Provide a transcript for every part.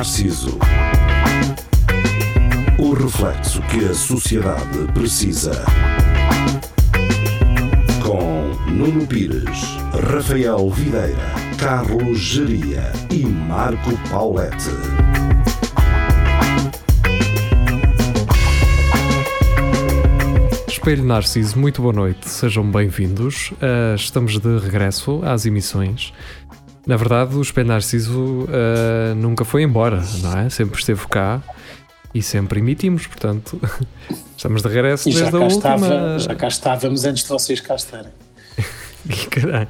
Narciso. O reflexo que a sociedade precisa. Com Nuno Pires, Rafael Videira, Carlos Geria e Marco Paulette. Espelho Narciso, muito boa noite, sejam bem-vindos. Uh, estamos de regresso às emissões. Na verdade, o Espelho Narciso uh, nunca foi embora, não é? Sempre esteve cá e sempre emitimos, portanto, estamos de regresso E já desde a última. estava, já cá estávamos antes de vocês cá estarem. Caralho.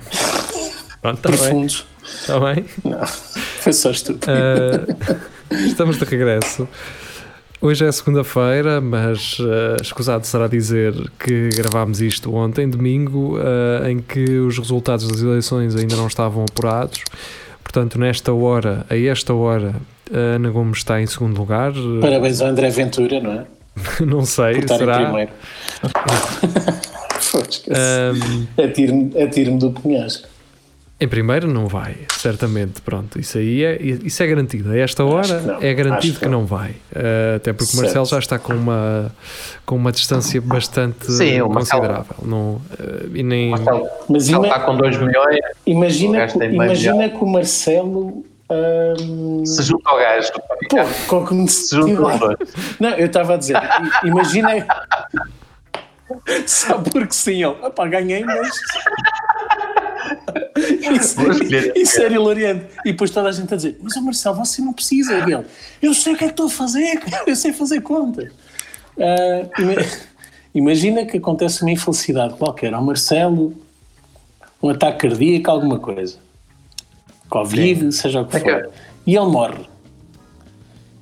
Pronto, está bem, está bem. Não, foi só estúpido. Uh, estamos de regresso. Hoje é segunda-feira, mas uh, escusado será dizer que gravámos isto ontem, domingo, uh, em que os resultados das eleições ainda não estavam apurados. Portanto, nesta hora, a esta hora, a Ana Gomes está em segundo lugar. Parabéns ao André Ventura, não é? não sei, Por estar em será. primeiro. Um, Atire-me atire do penhasco. Em primeiro não vai, certamente. Pronto, isso aí é, isso é garantido. A esta hora não. é garantido que que não vai. Uh, até porque o. Marcelo já está com uma, com uma distância bastante Sim, considerável. Não, uh, e nem. Marcelo, Mas Marcelo ima- está com 2 milhões, imagina, que, imagina que o Marcelo. hum, se junta ao gajo. pô, com que Se junta. Não, eu estava a dizer, imagina. Só porque sim, ele. Opá, ganhei, mas. Isso, Vou escolher. isso era hilariante. E depois toda a gente a dizer: Mas o Marcelo, você não precisa dele. Eu sei o que é que estou a fazer, eu sei fazer contas. Ah, ima- imagina que acontece uma infelicidade qualquer ao Marcelo, um ataque cardíaco, alguma coisa. Covid, seja o que É que- for. E ele morre.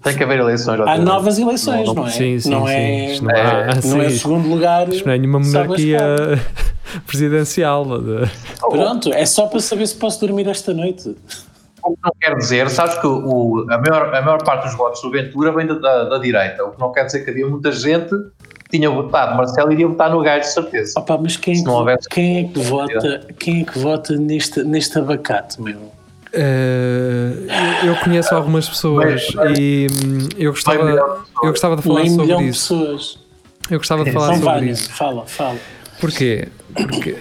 Tem que haver eleições. Há novas eleições, não, é? Sim, sim, não sim. é, não há- não é sim. segundo lugar. Isto não é nenhuma monarquia. presidencial. de- Pronto, é só para saber se posso dormir esta noite. O que não quer dizer, sabes que o, a, maior, a maior parte dos votos do Ventura vem da, da, da direita, o que não quer dizer que havia muita gente que tinha votado Marcelo iria votar no gajo, de certeza. Opa, mas quem, é que- houvesse- quem é que vota, quem é que vota neste, neste abacate, meu? Uh, eu conheço algumas pessoas e hum, eu gostava, pessoas. eu gostava de falar sobre isso. pessoas. Eu gostava de falar Então sobre vai, isso. fala, fala. Porquê? Porque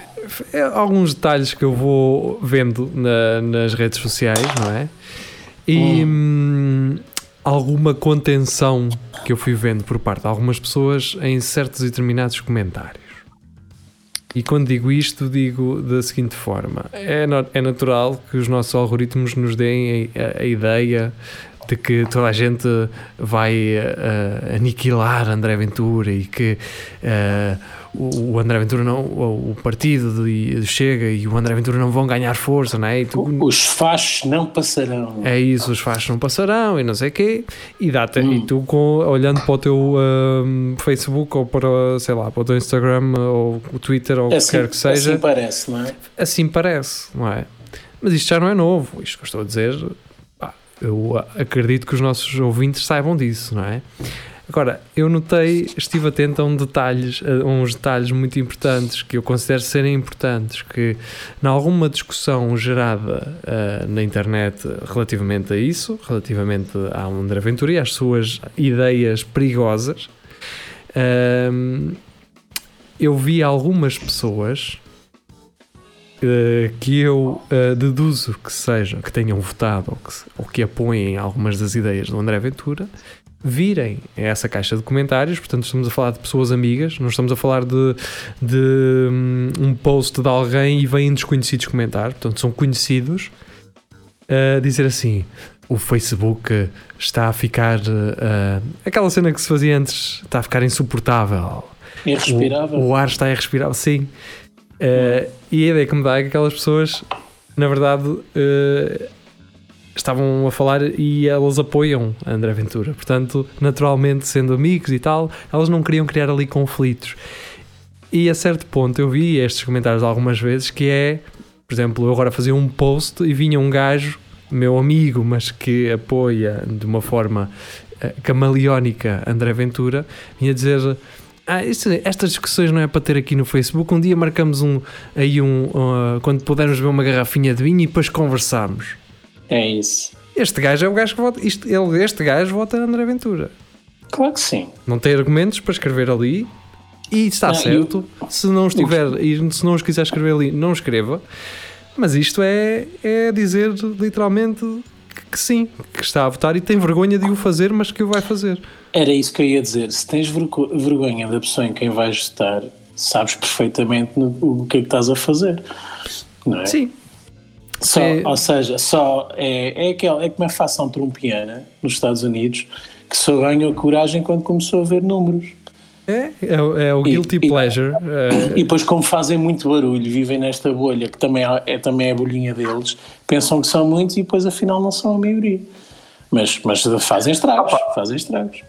é alguns detalhes que eu vou vendo na- nas redes sociais, não é? E hum, alguma contenção que eu fui vendo por parte de algumas pessoas em certos e determinados comentários. E quando digo isto, digo da seguinte forma: é, é natural que os nossos algoritmos nos deem a, a ideia de que toda a gente vai eh, aniquilar André Ventura e que eh, o André Ventura não, o partido de- chega e o André Ventura não vão ganhar força, não é? Tu- Os fachos não passarão. é isso, os fachos não passarão e não sei o quê. E, dá-te, Hum. e tu, com, olhando para o teu ahm, Facebook ou para, sei lá, para o teu Instagram ou o Twitter ou o que assim, quer que seja, assim parece, não é? assim parece, não é? Mas isto já não é novo. Isto que eu estou a dizer, pá, eu acredito que os nossos ouvintes saibam disso, não é? Agora, eu notei, estive atento a, um detalhes, a uns detalhes muito importantes que eu considero serem importantes, que em alguma discussão gerada ah, na internet relativamente a isso, relativamente à André Ventura e às suas ideias perigosas, ahm, eu vi algumas pessoas eh, que eu eh, deduzo que sejam, que tenham votado ou que, ou que apoiem algumas das ideias do André Ventura, virem a essa caixa de comentários. Portanto, estamos a falar de pessoas amigas, não estamos a falar de, de hum, um post de alguém e vêm desconhecidos comentar. Portanto, são conhecidos a dizer assim. O Facebook está a ficar. eh, aquela cena que se fazia antes está a ficar insuportável. Irrespirável. O, o ar está irrespirável, sim. Eh, e a ideia que me dá é que aquelas pessoas, na verdade, eh, estavam a falar e elas apoiam a André Ventura. Portanto, naturalmente, sendo amigos e tal, elas não queriam criar ali conflitos. E a certo ponto eu vi estes comentários algumas vezes que é, por exemplo, eu agora fazia um post e vinha um gajo, meu amigo, mas que apoia de uma forma eh, camaleónica André Ventura, vinha dizer ah, estas discussões não é para ter aqui no Facebook. Um dia marcamos um aí um uh, quando pudermos ver uma garrafinha de vinho e depois conversamos. É isso. Este gajo é o gajo que vota. Isto, ele, este gajo vota André Ventura. Claro que sim. Não tem argumentos para escrever ali e está Não, certo. Se não estiver e se não os quiser escrever ali, não escreva. Mas isto é, é dizer literalmente que, que sim, que está a votar e tem vergonha de o fazer, mas que o vai fazer. Era isso que eu ia dizer. Se tens vergo- vergonha da pessoa em quem vais votar, sabes perfeitamente no- o que é que estás a fazer. Não é? Sim. Só, É- Ou seja, só é, é, aquela, é como a facção trumpiana nos Estados Unidos que só ganhou coragem quando começou a ver números. É, é, o- é o E- guilty e- pleasure. é, E depois, como fazem muito barulho, vivem nesta bolha que também é, é- também é a bolhinha deles, pensam que são muitos e depois afinal não são a maioria. Mas, mas fazem estragos, fazem estragos.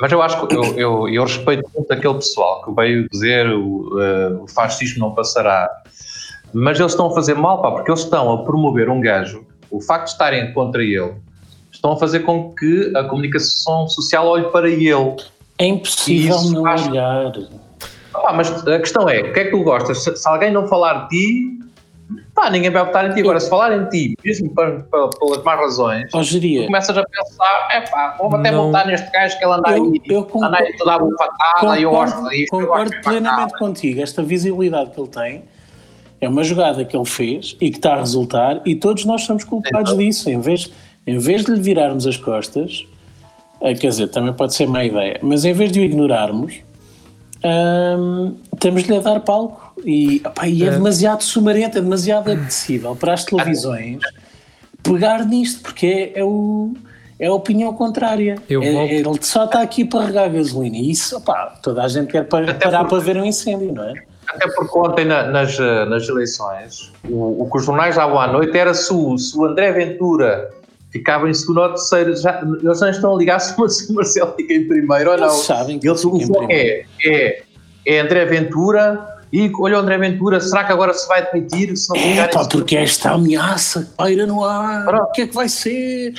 Mas eu acho que eu, eu, eu respeito muito aquele pessoal que veio dizer o, eh, o fascismo não passará. Mas eles estão a fazer mal, pá, porque eles estão a promover um gajo. O facto de estarem contra ele estão a fazer com que a comunicação social olhe para ele. É impossível não acho- olhar. Ah, mas a questão é, o que é que tu gostas? Se, se alguém não falar de ti, pá, ninguém vai votar em ti. Agora, se falar em ti, mesmo para, para- pelas más razões, começas a pensar, é pá, vou até Não. votar neste gajo que ele anda Eu- aí, eu concordo- anda aí toda a bufatada, eu gosto concordo, disto, plenamente contigo. Esta visibilidade que ele tem é uma jogada que ele fez e que está a resultar, e todos nós somos culpados disso. Em vez, em vez de lhe virarmos as costas, eh, quer dizer, também pode ser má ideia, mas em vez de o ignorarmos, hum, temos-lhe a dar palco. E, opá, e é, É. demasiado sumarento, é demasiado apetecível para as televisões pegar nisto, porque é, é o. É a opinião contrária. Eu É- volto- Ele só está aqui para regar gasolina. E isso, opá, toda a gente quer parar porque- para ver um incêndio, não é? Até porque ontem na- nas, eh, nas eleições, o, o que os jornais davam à noite era se o, se o André Ventura ficava em segundo ou terceiro, já, eles já estão a ligar se o Marcelo fica em primeiro ou não. Eles sabem que Eles, é, é, é André Ventura e olha o André Ventura, será que agora se vai demitir se não É, pá, porque esta ameaça que paira no ar, Pronto. o que é que vai ser?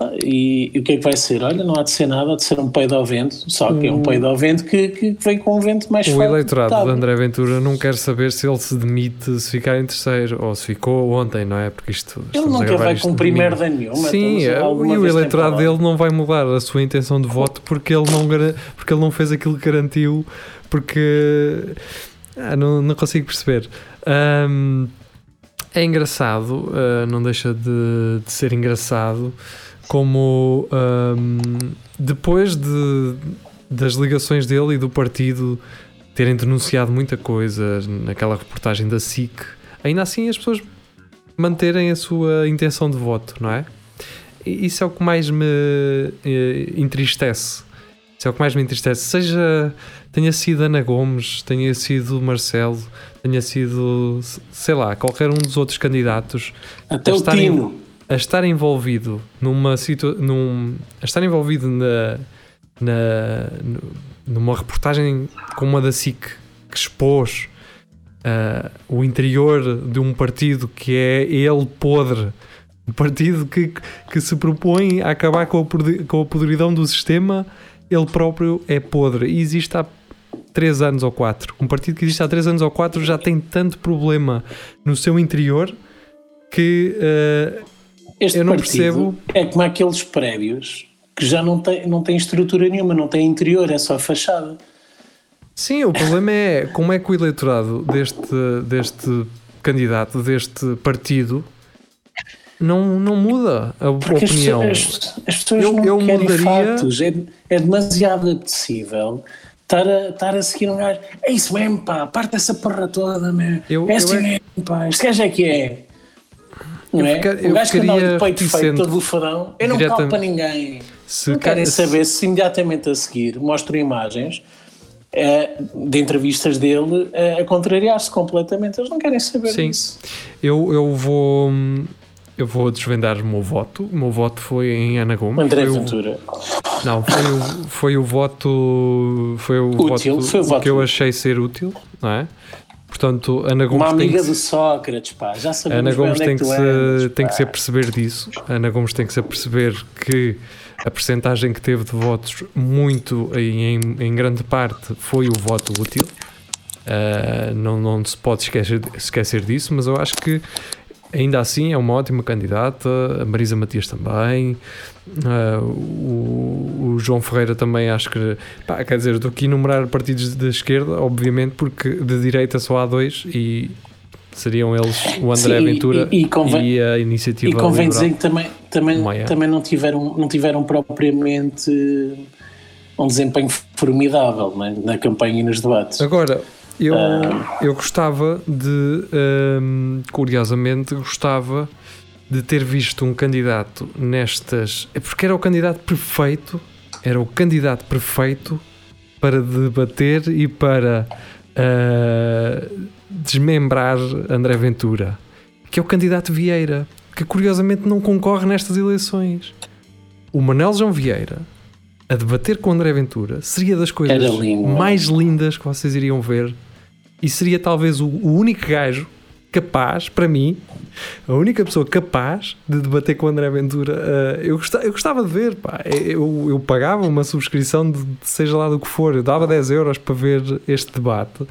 Pá, e, e o que é que vai ser? Olha, não há de ser nada, há de ser um peido ao vento, só que é um peido ao vento que, que vem com um vento mais O forte. eleitorado Tá. de André Ventura não quer saber se ele se demite se ficar em terceiro ou se ficou ontem, não é? Porque isto. Ele nunca vai cumprir merda nenhuma. Sim, é, e o eleitorado dele não vai mudar a sua intenção de voto porque ele não, porque ele não fez aquilo que garantiu, porque ah, não, não consigo perceber. Ahm, é engraçado, ah, não deixa de, de ser engraçado, como ahm, depois de, das ligações dele e do partido terem denunciado muita coisa naquela reportagem da SIC, ainda assim as pessoas manterem a sua intenção de voto, não é? Isso é o que mais me eh, entristece. Isso é o que mais me entristece. Seja tenha sido Ana Gomes, tenha sido Marcelo, tenha sido, sei lá, qualquer um dos outros candidatos, Até o estarem- Tino. A estar envolvido numa situa num, a estar envolvido na, na nu- numa reportagem como a da SIC que expôs ah, o interior de um partido que é ele podre. Um partido que, que se propõe a acabar com a, com a podridão do sistema ele próprio é podre. E existe há 3 anos ou 4 um partido que existe há 3 anos ou 4 já tem tanto problema no seu interior que ah, Este Eu não percebo. É como aqueles prédios que já não têm não tem estrutura nenhuma, não tem interior, é só fachada. Sim, o problema é como é que o eleitorado deste, deste candidato, deste partido, não, não muda a Porque opinião. as- as pessoas Eu- não eu querem mudaria- fatos. É, é demasiado apetecível estar a, estar a seguir um gajo. É isso mesmo, pá, parte essa porra toda, meu. Eu- é eu assim é- mesmo, pá. Este gajo é que é. Não é? fica- o eu gajo que anda ali ficaria de peito feito, todo bufadão. Eu não calo para ninguém. Se não querem se- saber se imediatamente a seguir mostram imagens eh, de entrevistas dele eh, a contrariar-se completamente. Eles não querem saber Sim. disso. Eu, eu vou. Eu vou desvendar o meu voto. O meu voto foi em Ana Gomes. André foi o- Ventura. não, foi o, foi o voto. Foi o Útil, voto foi o voto que eu útil. achei ser útil, não é? Portanto, Ana Gomes Uma tem amiga que do Sócrates, pá. Já sabemos Ana bem Gomes onde é tem que se, andas, tem que se aperceber disso. Ana Gomes tem que se aperceber que a percentagem que teve de votos, muito em, em, grande parte, foi o voto útil. Ah, não, não se pode esquecer, esquecer disso, mas eu acho que ainda assim é uma ótima candidata, a Marisa Matias também, uh, o, o, João Ferreira também acho que, pá, quer dizer, estou aqui a enumerar partidos da esquerda, obviamente, porque de direita só há dois e seriam eles o André Sim, Ventura e, e, e, convém, a iniciativa e convém liberal. dizer que também, também, também não, tiveram, não tiveram propriamente um desempenho formidável né, na campanha e nos debates. Agora, eu, Ah. eu gostava de, hum, curiosamente, gostava de ter visto um candidato nestas. É porque era o candidato perfeito, era o candidato perfeito para debater e para ah, desmembrar André Ventura, que é o candidato Vieira, que curiosamente não concorre nestas eleições. O Manel João Vieira a debater com André Ventura seria das coisas lindo. mais lindas que vocês iriam ver e seria talvez o, o único gajo capaz, para mim, a única pessoa capaz de debater com o André Ventura. eh, eu, gostava, eu gostava de ver, pá. Eu, eu pagava uma subscrição de, de seja lá do que for, eu dava 10 euros para ver este debate.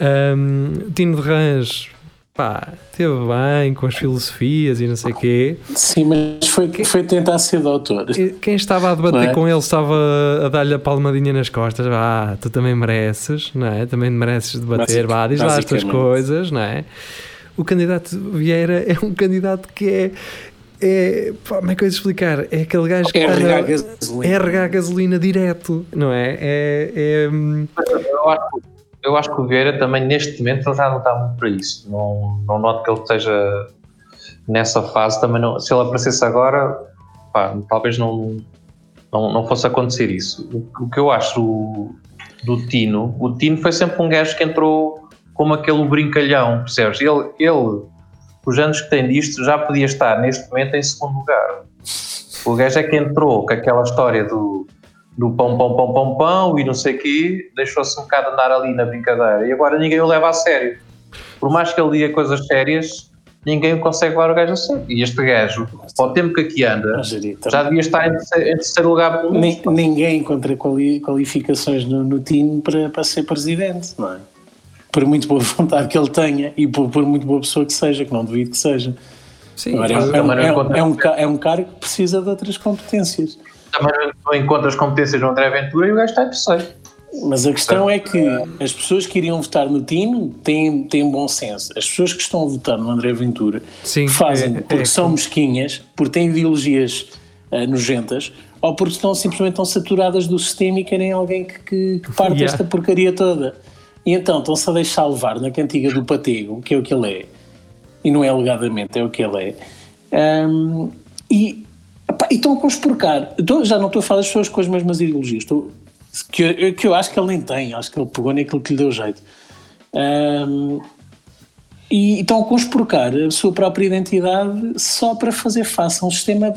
Um, Tino de Rãs, pá, teve bem com as filosofias e não sei o quê. Sim, mas foi, foi tentar ser doutor. Quem estava a debater é? com ele estava a dar-lhe a palmadinha nas costas. Vá, tu também mereces, não é? Também mereces debater. Basic- Vá, diz lá as tuas coisas, não é? O candidato Vieira é um candidato que é. é pá, como é que eu ia explicar? É aquele gajo que É regar gasolina. é regar gasolina direto, não é? É. é, hum, Eu acho, que o Vieira também, neste momento, ele já não está muito para isso. Não, não noto que ele esteja nessa fase. Também não, se ele aparecesse agora, pá, talvez não, não, não fosse acontecer isso. O, o que eu acho do, do Tino, o Tino foi sempre um gajo que entrou como aquele brincalhão, percebes? Ele, ele, os anos que tem disto, já podia estar neste momento em segundo lugar. O gajo é que entrou com aquela história do, do pão, pão, pão, pão, pão e não sei o quê, deixou-se um bocado andar ali na brincadeira e agora ninguém o leva a sério. Por mais que ele diga coisas sérias, ninguém o consegue levar o gajo a sério. E este gajo, ao tempo que aqui anda, já devia estar em terceiro, em terceiro lugar. Ninguém encontra quali- qualificações no, no time para, para ser presidente, não é? Por muito boa vontade que ele tenha e por, por muito boa pessoa que seja, que não duvido que seja. sim, Agora, é, um, também é, um, é, um, é um ca- é um cargo que precisa de outras competências. Também não encontra as competências do André Ventura e o gajo está em terceiro. Mas a questão é que as pessoas que iriam votar no Tino têm, têm bom senso. As pessoas que estão a votar no André Ventura Sim, fazem é- porque é- são mesquinhas, porque têm ideologias ah, nojentas, ou porque estão simplesmente estão saturadas do sistema e querem alguém que, que, que parte Yeah. esta porcaria toda. E então estão-se a deixar levar na cantiga do patego, que é o que ele é, e não é alegadamente, é o que ele é. Ahm, e, epá, e estão a conspurcar. Já não estou a falar das pessoas com as mesmas ideologias, estou, que, eu, que eu acho que ele nem tem, acho que ele pegou naquilo que lhe deu jeito. Ahm, e estão a conspurcar a sua própria identidade só para fazer face a um sistema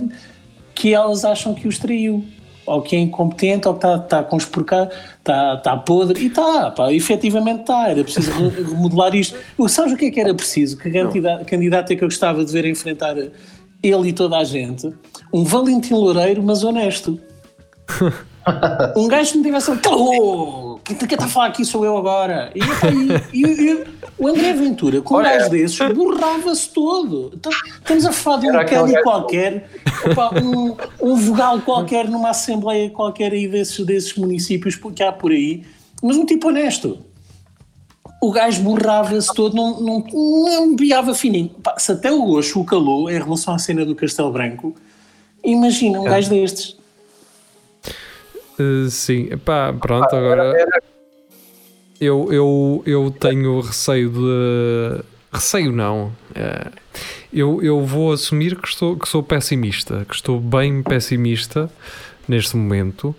que elas acham que os traiu. Ou que é incompetente, ou que está, está a conspurcar, está, está podre. E está, pá, efetivamente está. Era preciso re- remodelar isto. Sabes o que é que era preciso? Que candidata é que eu gostava de ver enfrentar ele e toda a gente? Um Valentim Loureiro, mas honesto. Um gajo que não tivesse calou! Quem está a falar aqui sou eu agora. E, e- e- e o André Ventura, com um Olha. gajo desses, borrava-se todo. Então, Estamos a falar de um gajo- qualquer, um, um vogal qualquer numa assembleia qualquer aí desses, desses municípios que há por aí, mas um tipo honesto. O gajo borrava-se todo, não, não, não piava fininho. Pá, se até o Gosto o calou em relação à cena do Castelo Branco, imagina um É. gajo destes. Uh, sim, pá, pronto, agora eu, eu, eu tenho receio de. Receio não. eh, eu, eu vou assumir que, estou, que sou pessimista, que estou bem pessimista neste momento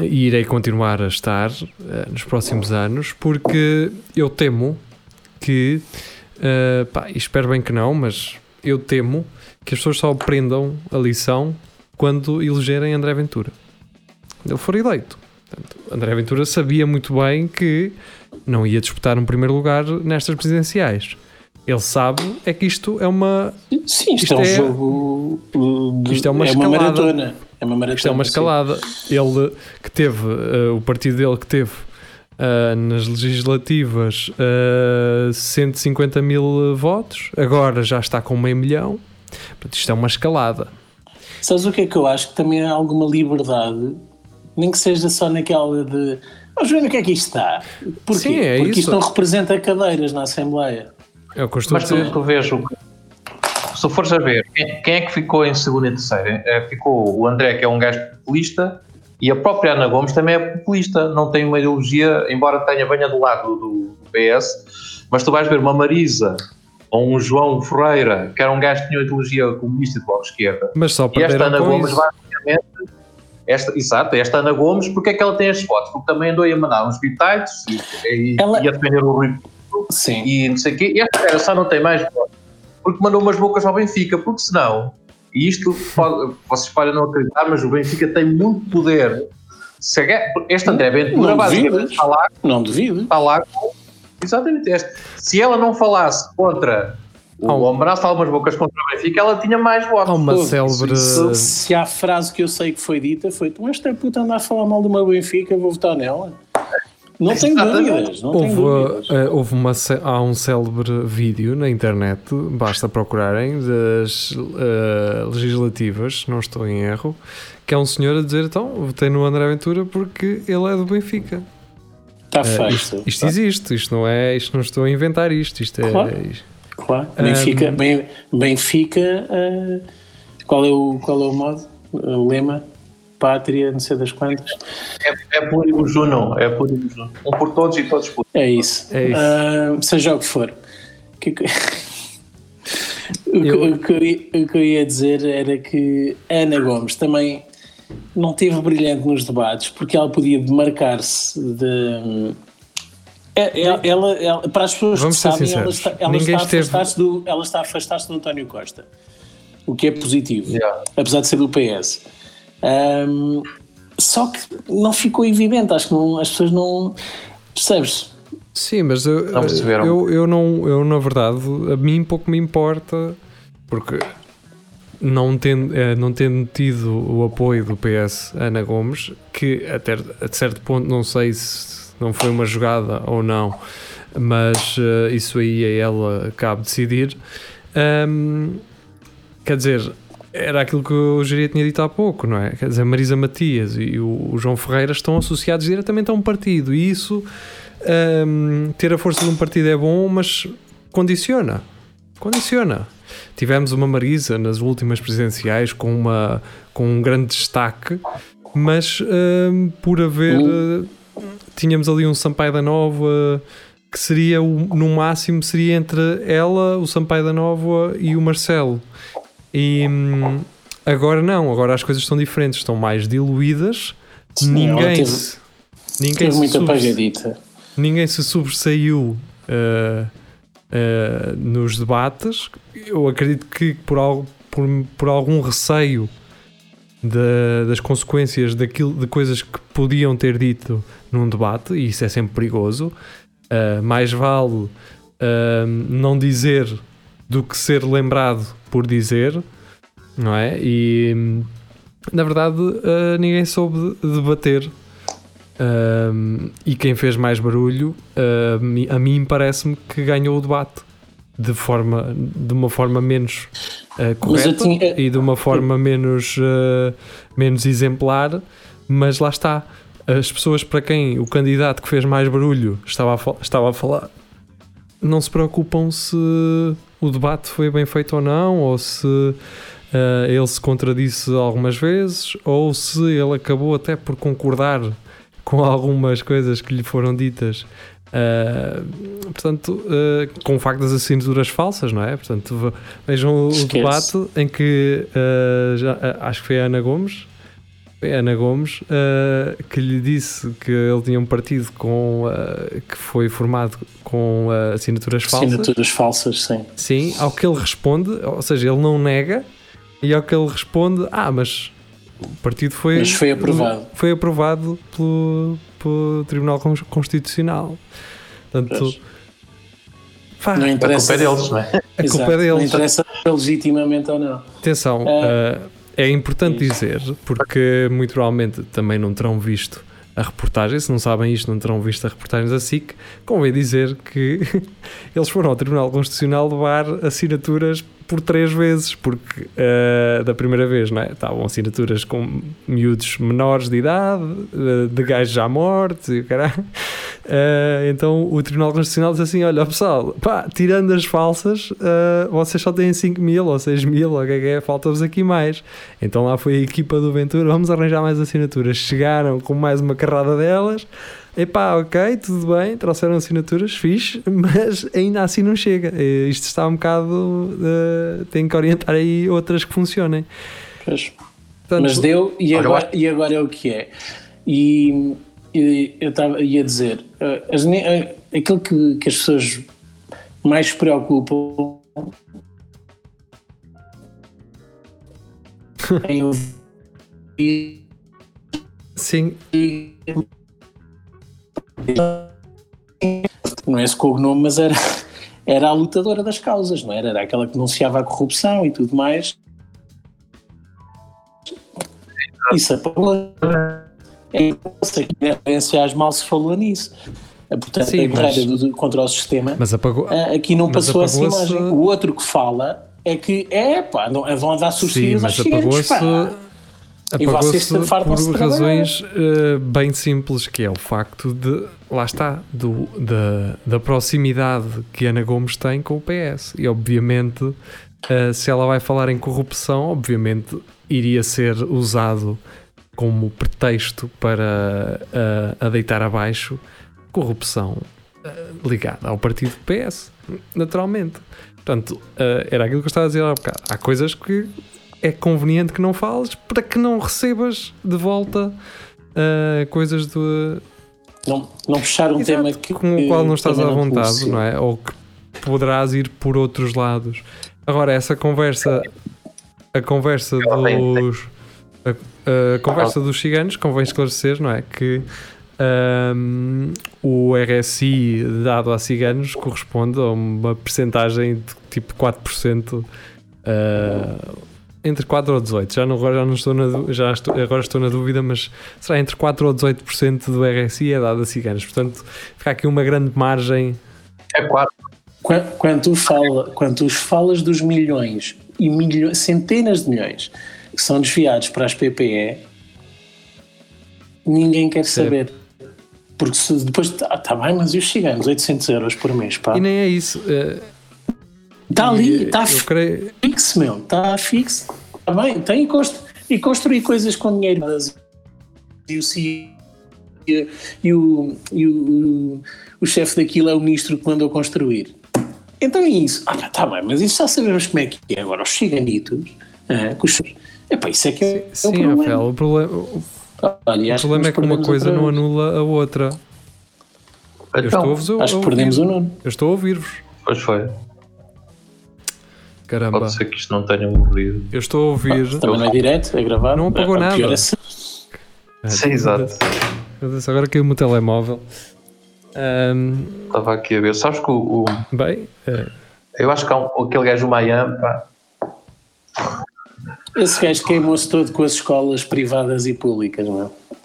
e irei continuar a estar eh, nos próximos anos porque eu temo que, eh, pá, espero bem que não, mas eu temo que as pessoas só aprendam a lição quando elegerem André Ventura ele for eleito. Portanto, André Ventura sabia muito bem que não ia disputar um primeiro lugar nestas presidenciais. Ele sabe é que isto é uma, Sim, isto, Isto é um é- jogo. uh, de- isto é uma escalada. maratona. É uma maratona. isto é uma sim. escalada. Ele que teve, eh, o partido dele que teve ah, nas legislativas ah, 150 mil votos, agora já está com meio milhão. Portanto, isto é uma escalada. Sabes o que é que eu acho? Que também há alguma liberdade, nem que seja só naquela de vamos ver no que é que isto está. Porquê? Sim, é Porque isso. isto não representa cadeiras na Assembleia. É o que eu a Mas tu, dizer. tu vês o se fores a ver quem, é que ficou em segundo e terceiro, eh, ficou o André, que é um gajo populista, e a própria Ana Gomes também é populista, não tem uma ideologia, embora tenha venha do lado do PS, mas tu vais ver uma Marisa ou um João Ferreira, que era um gajo que tinha uma ideologia comunista de bloco de esquerda, Mas só e esta Ana com Gomes, isso. basicamente, esta, exato, esta Ana Gomes, porque é que ela tem as fotos? Porque também andou a mandar uns bitites e, e, Ela- e a defender o Rui Sim. e não sei o quê. E esta cara só não tem mais votos porque mandou umas bocas ao Benfica, porque senão, e isto pode- vocês podem não acreditar, mas o Benfica tem muito poder. Se Este André Ventura Não basicamente duvidas. está lá, Não duvido. está lá com- exatamente este. Se ela não falasse contra o um- Homem fala umas bocas contra o Benfica, ela tinha mais votos. Há uma Todos. célebre. Se, se há frase que eu sei que foi dita, foi: Tu, esta puta anda a falar mal do meu Benfica, vou votar nela. Não tenho dúvidas. Não Houve, dúvidas. eh, houve uma, há um célebre vídeo na internet, basta procurarem, das eh, legislativas, se não estou em erro, que é um senhor a dizer: então, votei no André Ventura porque ele é do Benfica. Está Eh, feito. isto, isto existe, isto não é, isto não estou a inventar isto, isto é. Claro. isto- Claro. Benfica, Um, Ben- Benfica eh, qual, é o, qual é o modo? O lema? Pátria, não sei das quantas. É, é por o Juno, é por o Juno. Um por todos e todos por É isso. É isso. Ah, seja o que for. O que, que- o, que, Eu- o que eu ia- o que eu ia dizer era que Ana Gomes também não teve brilhante nos debates porque ela podia demarcar-se de. É- é- Ela, ela- para as pessoas Vamos que sabem, ela sinceros. está, ela, Ninguém está a esteve- afastar-se do, ela está a afastar-se do António Costa, o que é positivo, Yeah. apesar de ser do PS. Ahm, só que não ficou evidente, acho que não- as pessoas não. Percebes? Sim, mas eu, Não eu, eu não, eu na verdade, a mim pouco me importa, porque não tendo, eh, não tendo tido o apoio do PS Ana Gomes, que até a certo ponto não sei se não foi uma jogada ou não, mas eh, isso aí a ela cabe decidir. Ahm, quer dizer, era aquilo que o Jeria tinha dito há pouco, não é? Quer dizer, Marisa Matias e o, João Ferreira estão associados diretamente a um partido e isso, hum, ter a força de um partido é bom, mas condiciona. Condiciona. Tivemos uma Marisa nas últimas presidenciais com, uma, com um grande destaque, mas hum, por haver. eh, Tínhamos ali um Sampaio da Nova que seria o- no máximo seria entre ela, o Sampaio da Nova e o Marcelo. E hum, agora não, agora as coisas estão diferentes, estão mais diluídas. Sim, ninguém teve- se, ninguém, Teve se muito sobre- apagadita. ninguém se sobressaiu uh, uh, nos debates. Eu acredito que por, algo, por, por algum receio da- das consequências daquilo, de coisas que podiam ter dito num debate, e isso é sempre perigoso. Uh, mais vale uh, não dizer do que ser lembrado por dizer, não é? E na verdade ninguém soube debater. Um, e quem fez mais barulho, uh, a mim parece-me que ganhou o debate de, forma, de uma forma menos uh, correta tinha- e de uma forma menos, uh, menos exemplar, mas lá está. As pessoas para quem o candidato que fez mais barulho estava a, estava a falar não se preocupam se o debate foi bem feito ou não, ou se uh, ele se contradisse algumas vezes, ou se ele acabou até por concordar com algumas coisas que lhe foram ditas. Uh, portanto, uh, com o facto das assinaturas falsas, não é? Portanto, ve- vejam o debate em que uh, já- acho que foi a Ana Gomes, Ana Gomes uh, que lhe disse que ele tinha um partido com, uh, que foi formado com uh, assinaturas falsas. Assinaturas falsas, sim. Sim, ao que ele responde, ou seja, ele não nega, e ao que ele responde, ah, mas o partido foi, Mas foi aprovado. foi aprovado pelo, pelo Tribunal Con- Constitucional. Portanto, Pois. pá, Não A interessa. culpa é deles, não é? a Exato, culpa é Não deles. interessa se é legitimamente ou não. Atenção, É. uh, é importante dizer, porque muito provavelmente também não terão visto a reportagem. Se não sabem isto, não terão visto a reportagem da SIC. Convém dizer que eles foram ao Tribunal Constitucional levar assinaturas por três vezes, porque uh, da primeira vez não é? estavam assinaturas com miúdos menores de idade, uh, de gajos já mortos e caralho. Uh, então o Tribunal Constitucional diz assim: olha, pessoal, pá, tirando as falsas, vocês só têm 5 mil ou 6 mil, ou o que é que é, falta-vos aqui mais. Então lá foi a equipa do Ventura, vamos arranjar mais assinaturas. Chegaram com mais uma carrada delas epá, ok, tudo bem, trouxeram assinaturas, fixe, mas ainda assim não chega. Isto está um bocado. Uh, tem que orientar aí outras que funcionem. Pois. Portanto, mas deu, e agora, e agora é o que é. E, e eu estava ia dizer, uh, as, uh, aquilo que, que as pessoas mais se preocupam em ouvir. Sim. E, não é esse cognome, mas era, era a lutadora das causas, não era? Era aquela que denunciava a corrupção e tudo mais. Isso apagou. É, é, mal se falou nisso. Portanto, Sim, a guerreira mas, contra o sistema mas apagou, aqui não passou essa imagem. O outro que fala é que é pá, não, vão subsídios aos apagou-se apagou-se por razões uh, bem simples, que é o facto de, lá está, do, da, da proximidade que Ana Gomes tem com o PS. E obviamente, uh, se ela vai falar em corrupção, obviamente iria ser usado como pretexto para uh, a deitar abaixo corrupção ligada ao partido PS, naturalmente. Portanto, era aquilo que eu estava a dizer há bocado. Há coisas que é conveniente que não fales para que não recebas de volta uh, coisas do. Não, não puxar um Exato, tema que, com o qual não estás à vontade, não, não é? Ou que poderás ir por outros lados. Agora, essa conversa, a conversa dos. A, a conversa dos ciganos, convém esclarecer, não é? Que um, o RSI dado a ciganos corresponde a uma percentagem de tipo 4%. Uh, entre 4 ou 18, já não, agora já não estou na, já estou, agora estou na dúvida, mas será entre 4 ou 18% do RSI é dado a ciganos, portanto fica aqui uma grande margem. É 4. Quando, quando, tu fala, quando tu falas dos milhões e milhões, centenas de milhões que são desviados para as PPE, ninguém quer saber. Porque se depois, está tá bem, mas e os ciganos? 800 euros por mês, pá. E nem é isso. Uh Está ali, está creio... fixo, meu. Está fixo. Está bem, tem e, constru... e construir coisas com dinheiro. E o e o, e o, o chefe daquilo é o ministro que mandou construir. Então é isso. Ah, tá bem, mas isso já sabemos como é que é. Agora, os chiganitos, ah, os... Epá, isso é que é, sim, é o problema. Rafael, o problema, o, Olha, o problema é que uma coisa não anula a outra. Então, eu estou a, acho que perdemos o Nuno. Eu estou a ouvir-vos. Pois foi. Caramba. Pode ser que isto não tenha morrido. Eu estou a ouvir. Ah, também não é direto, é gravado. Não apagou é, nada. É Sim, exato. Agora caiu o meu telemóvel. Um... Estava aqui a ver. Sabes que o. o... Bem. É... Eu acho que há um, aquele gajo do Miami. Pá. Esse gajo queimou-se todo com as escolas privadas e públicas, não é?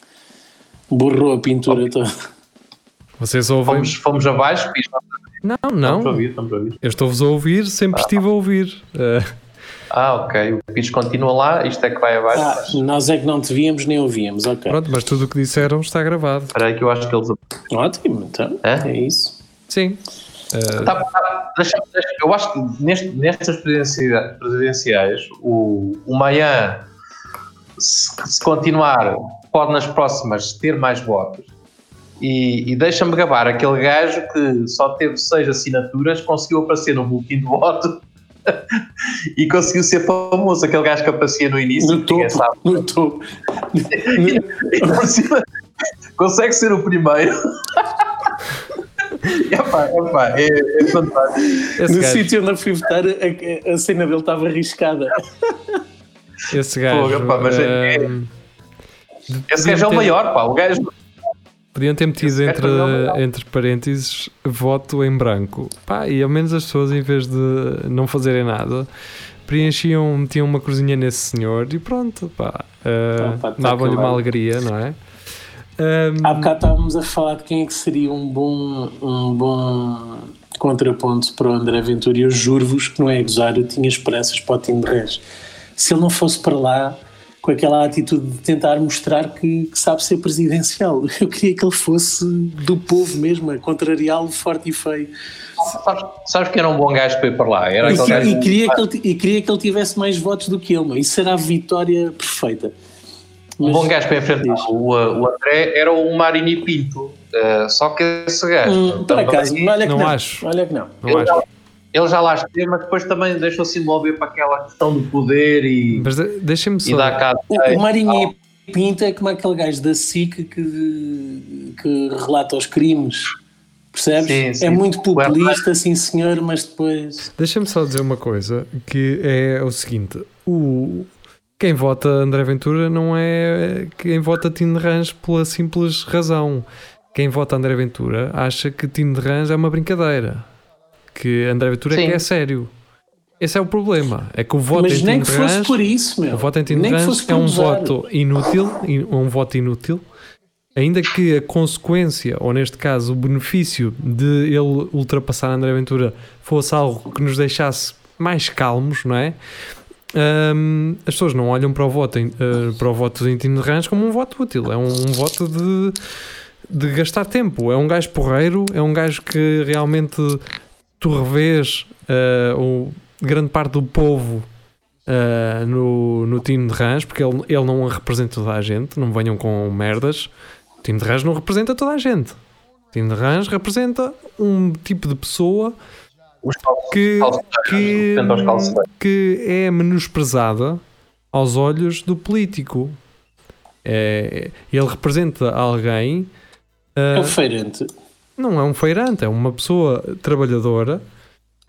Borrou a pintura toda. Vocês ouvem. Fomos, fomos abaixo e não, não. Estamos a ouvir, estamos a ouvir. Eu estou-vos a ouvir, sempre ah. estive a ouvir. Uh... Ah, ok. O pitch continua lá, isto é que vai abaixo. Ah, mas... Nós é que não te víamos nem ouvíamos, ok. Pronto, mas tudo o que disseram está gravado. Espera aí que eu acho que eles. Ótimo, então. É, é isso. Sim. Uh... Tá, tá, deixa, deixa, eu acho que neste, nestas presidenciais, o, o Mayan, se, se continuar, pode nas próximas ter mais votos e, e deixa-me gabar aquele gajo que só teve seis assinaturas, conseguiu aparecer no boletim de voto e conseguiu ser famoso. Aquele gajo que aparecia no início. No topo, sabe. no topo. consegue ser o primeiro. Epá, epá, é, é fantástico. Esse no gajo... sítio onde eu fui votar, a, a, cena dele estava arriscada. Esse gajo. Pô, epá, mas é, é... Esse gajo é o maior, pá. O gajo Podiam ter metido entre, entre parênteses voto em branco. Pá, e ao menos as pessoas, em vez de não fazerem nada, preenchiam, metiam uma cruzinha nesse senhor e pronto, pá. Uh, Davam-lhe uma alegria, não é? Um, Há bocado estávamos a falar de quem é que seria um bom, um bom contraponto para o André Ventura e eu juro-vos que não é gozar, eu tinha esperanças para o time de Reis. Se ele não fosse para lá com aquela atitude de tentar mostrar que, que sabe ser presidencial, eu queria que ele fosse do povo mesmo, a contrariá-lo forte e feio. Sabes, sabes que era um bom gajo para ir para lá? Era E, que- e queria que ele, e queria que ele tivesse mais votos do que ele, meu. isso era a vitória perfeita. Um Mas- bom gajo para enfrentar. O, uh, o André era o Marini Pinto. uh, só que esse gajo. Hum, por acaso, olha que não não, acho. olha que não. não acho. Ele já lá esteve, mas depois também deixou-se envolver para aquela questão do poder e, Mas de- deixem-me e só. cá. O, o Marinho Pinto é como aquele gajo da SIC que, que relata os crimes. Percebes? Sim, sim. É muito populista, sim senhor, mas depois. Deixa-me só dizer uma coisa, que é o seguinte: o, quem vota André Ventura não é quem vota Tino de Rãs pela simples razão. Quem vota André Ventura acha que Tino de Rãs é uma brincadeira. Que André Ventura é que é sério. Esse é o problema. É que o voto mas em nem que fosse por isso, meu. o voto por é um usar. voto inútil, in- um voto inútil, ainda que a consequência, ou neste caso o benefício de ele ultrapassar André Ventura fosse algo que nos deixasse mais calmos, não é? Hum, as pessoas não olham para o voto em, eh, para o voto de Rãs como um voto útil, é um, um voto de, de gastar tempo. É um gajo porreiro, é um gajo que realmente tu revês eh, o, grande parte do povo eh, no, no Tino de Rãs, porque ele, ele não representa toda a gente, não venham com merdas. O Tino de Rãs não representa toda a gente. O Tino de Rãs representa um tipo de pessoa calços- que, calços- que, calços- que é menosprezada aos olhos do político. É, ele representa alguém, É ah, o feirante. Não é um feirante, é uma pessoa trabalhadora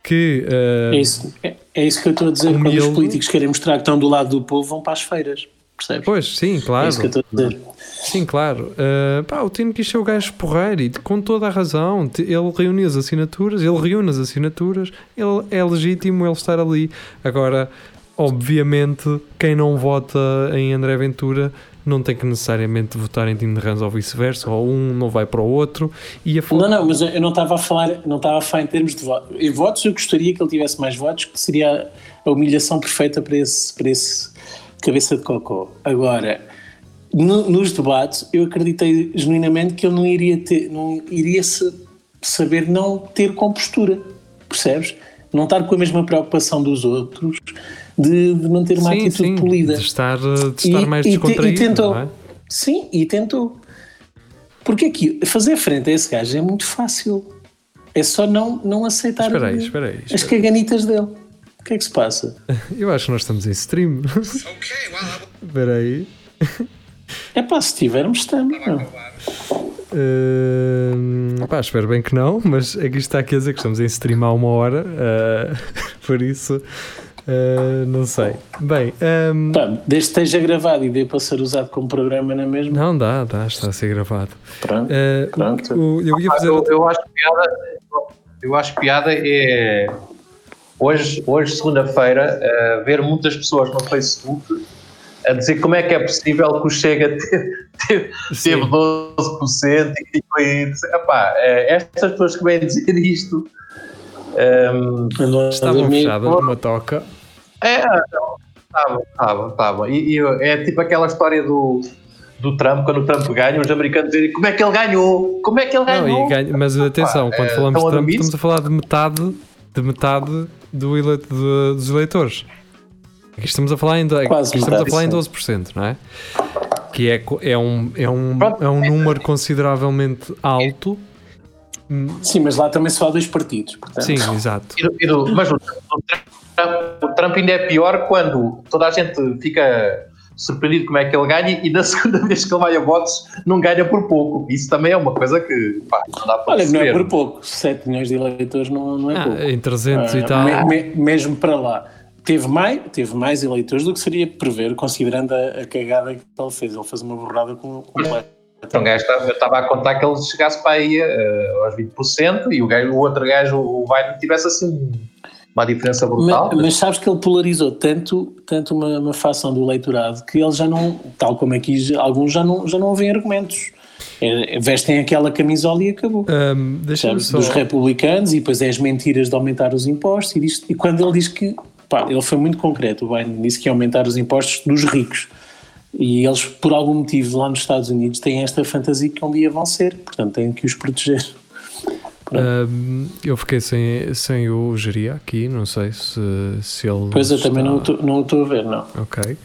que ah, É isso, é, é isso que eu estou a dizer. Quando os Humilde. políticos querem mostrar que estão do lado do povo, vão para as feiras. Percebes? Pois, sim, É claro. isso que eu estou a dizer. Sim, claro. Uh, pá, o Tino quis ser o gajo porreiro e com toda a razão. Ele reuniu as assinaturas, ele reúne as assinaturas, ele é legítimo ele estar ali. Agora, obviamente, quem não vota em André Ventura não tem que necessariamente votar em de Rãs ou vice-versa, ou um não vai para o outro. E a Não, não, mas eu não estava a falar, não estava a falar em termos de votos. Em votos, eu gostaria que ele tivesse mais votos, que seria a humilhação perfeita para esse, para esse cabeça de cocó. Agora, no- nos debates, eu acreditei genuinamente que ele não iria ter, não iria se, saber não ter compostura, percebes? Não estar com a mesma preocupação dos outros de, de manter uma sim, atitude sim, polida. de estar, de estar E- mais e te- descontraído. e tentou. não é? Sim, e tentou. Porque aqui, fazer frente a esse gajo é muito fácil. É só não, não aceitar Espera aí, espera aí. as caganitas dele. O que é que se passa? Eu acho que nós estamos em stream. Espera aí. É pá, se tivermos, estamos. não. Uh, pá, espero bem que não, mas aqui está aqui a dizer que estamos em stream há uma hora, uh, por isso uh, não sei. Bem, um, Pá, desde que esteja gravado e dê para ser usado como programa na mesma. não dá, dá, está a ser gravado. Pronto. Uh, Pronto. o- eu ia fazer. Eu, eu acho piada, eu acho piada é hoje, hoje segunda-feira, eh, ver muitas pessoas no Facebook a dizer como é que é possível que o Chega teve, teve, Sim. teve 12% e aí. Epá, eh, estas pessoas que vêm dizer isto. Ehm, Andou a Estavam fechadas numa toca. é, estavam, estavam, estavam. E, e é tipo aquela história do, do Trump, quando o Trump ganha, os americanos dizem como é que ele ganhou? Como é que ele ganhou? Não, e ganha- mas atenção, quando eh, falamos de Trump, estamos a falar de metade, de metade do eleito, de- dos eleitores. Aqui estamos a falar em, Quase estamos a falar em sim. 12%, não é? Que é, é, um, é, um, é um número consideravelmente alto. Sim, mas lá também só há dois partidos. Portanto, Sim, exato. E do- e do- mas o, o Trump, o Trump ainda é pior quando toda a gente fica surpreendido como é que ele ganha e na segunda vez que ele vai a votos não ganha por pouco. Isso também é uma coisa que pá, não dá para Olha, não é perceber. por pouco. 7 milhões de eleitores não, não é pouco. Ah, em 300 e Ah, tal. me- me- mesmo para lá. Teve mais, teve mais eleitores do que seria prever, considerando a, a cagada que ele fez. Ele fez uma borrada com, completa. Então, o gajo estava, eu estava a contar que ele chegasse para aí eh, aos 20% e o, gajo, o outro gajo, o Biden, tivesse assim uma diferença brutal. Mas, mas sabes que ele polarizou tanto, tanto uma, uma facção do eleitorado que ele já não, tal como aqui, alguns já não, já não ouvem argumentos. É, vestem aquela camisola e acabou. Um, sabes? só. Dos republicanos e depois é as mentiras de aumentar os impostos. E, diz- e quando ele diz que. Pá, ele foi muito concreto. O Biden disse que ia aumentar os impostos dos ricos. E eles, por algum motivo, lá nos Estados Unidos, têm esta fantasia que um dia vão ser. Portanto, têm que os proteger. Um, eu fiquei sem, sem o geria aqui, não sei se, se ele. Pois eu também não tô- não estou a ver, não. Ok.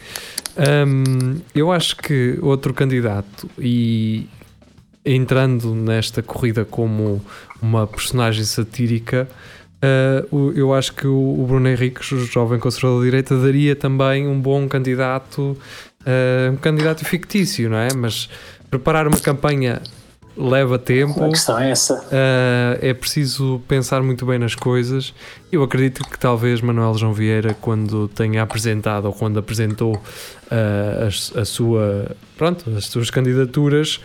Um, eu acho que outro candidato, e entrando nesta corrida como uma personagem satírica, uh, eu acho que o, o Bruno Henriques, o jovem conservador de direita, daria também um bom candidato, uh, um candidato fictício, não é? Mas preparar uma campanha leva tempo. A questão é essa. Uh, é preciso pensar muito bem nas coisas. Eu acredito que talvez Manuel João Vieira, quando tenha apresentado ou quando apresentou uh, as- a, sua, pronto, as suas candidaturas,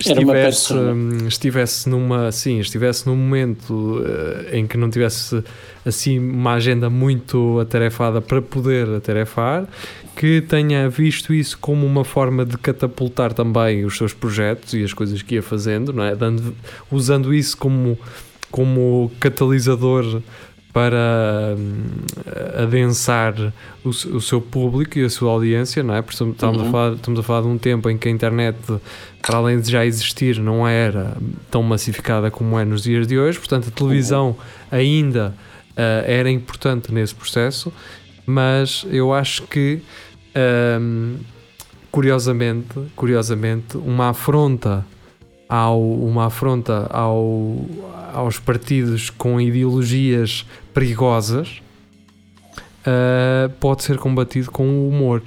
estivesse, hum, estivesse numa, sim, estivesse num momento uh, em que não tivesse assim uma agenda muito atarefada para poder atarefar, que tenha visto isso como uma forma de catapultar também os seus projetos e as coisas que ia fazendo, não é? Dando, usando isso como, como catalisador para hum, adensar o, o seu público e a sua audiência, não é? Porque estamos, Uhum. a falar, estamos a falar de um tempo em que a internet, para além de já existir, não era tão massificada como é nos dias de hoje, portanto a televisão ainda ah, era importante nesse processo, mas eu acho que hum, curiosamente, curiosamente, uma afronta ao uma afronta ao, aos partidos com ideologias perigosas ah, pode ser combatido com o humor.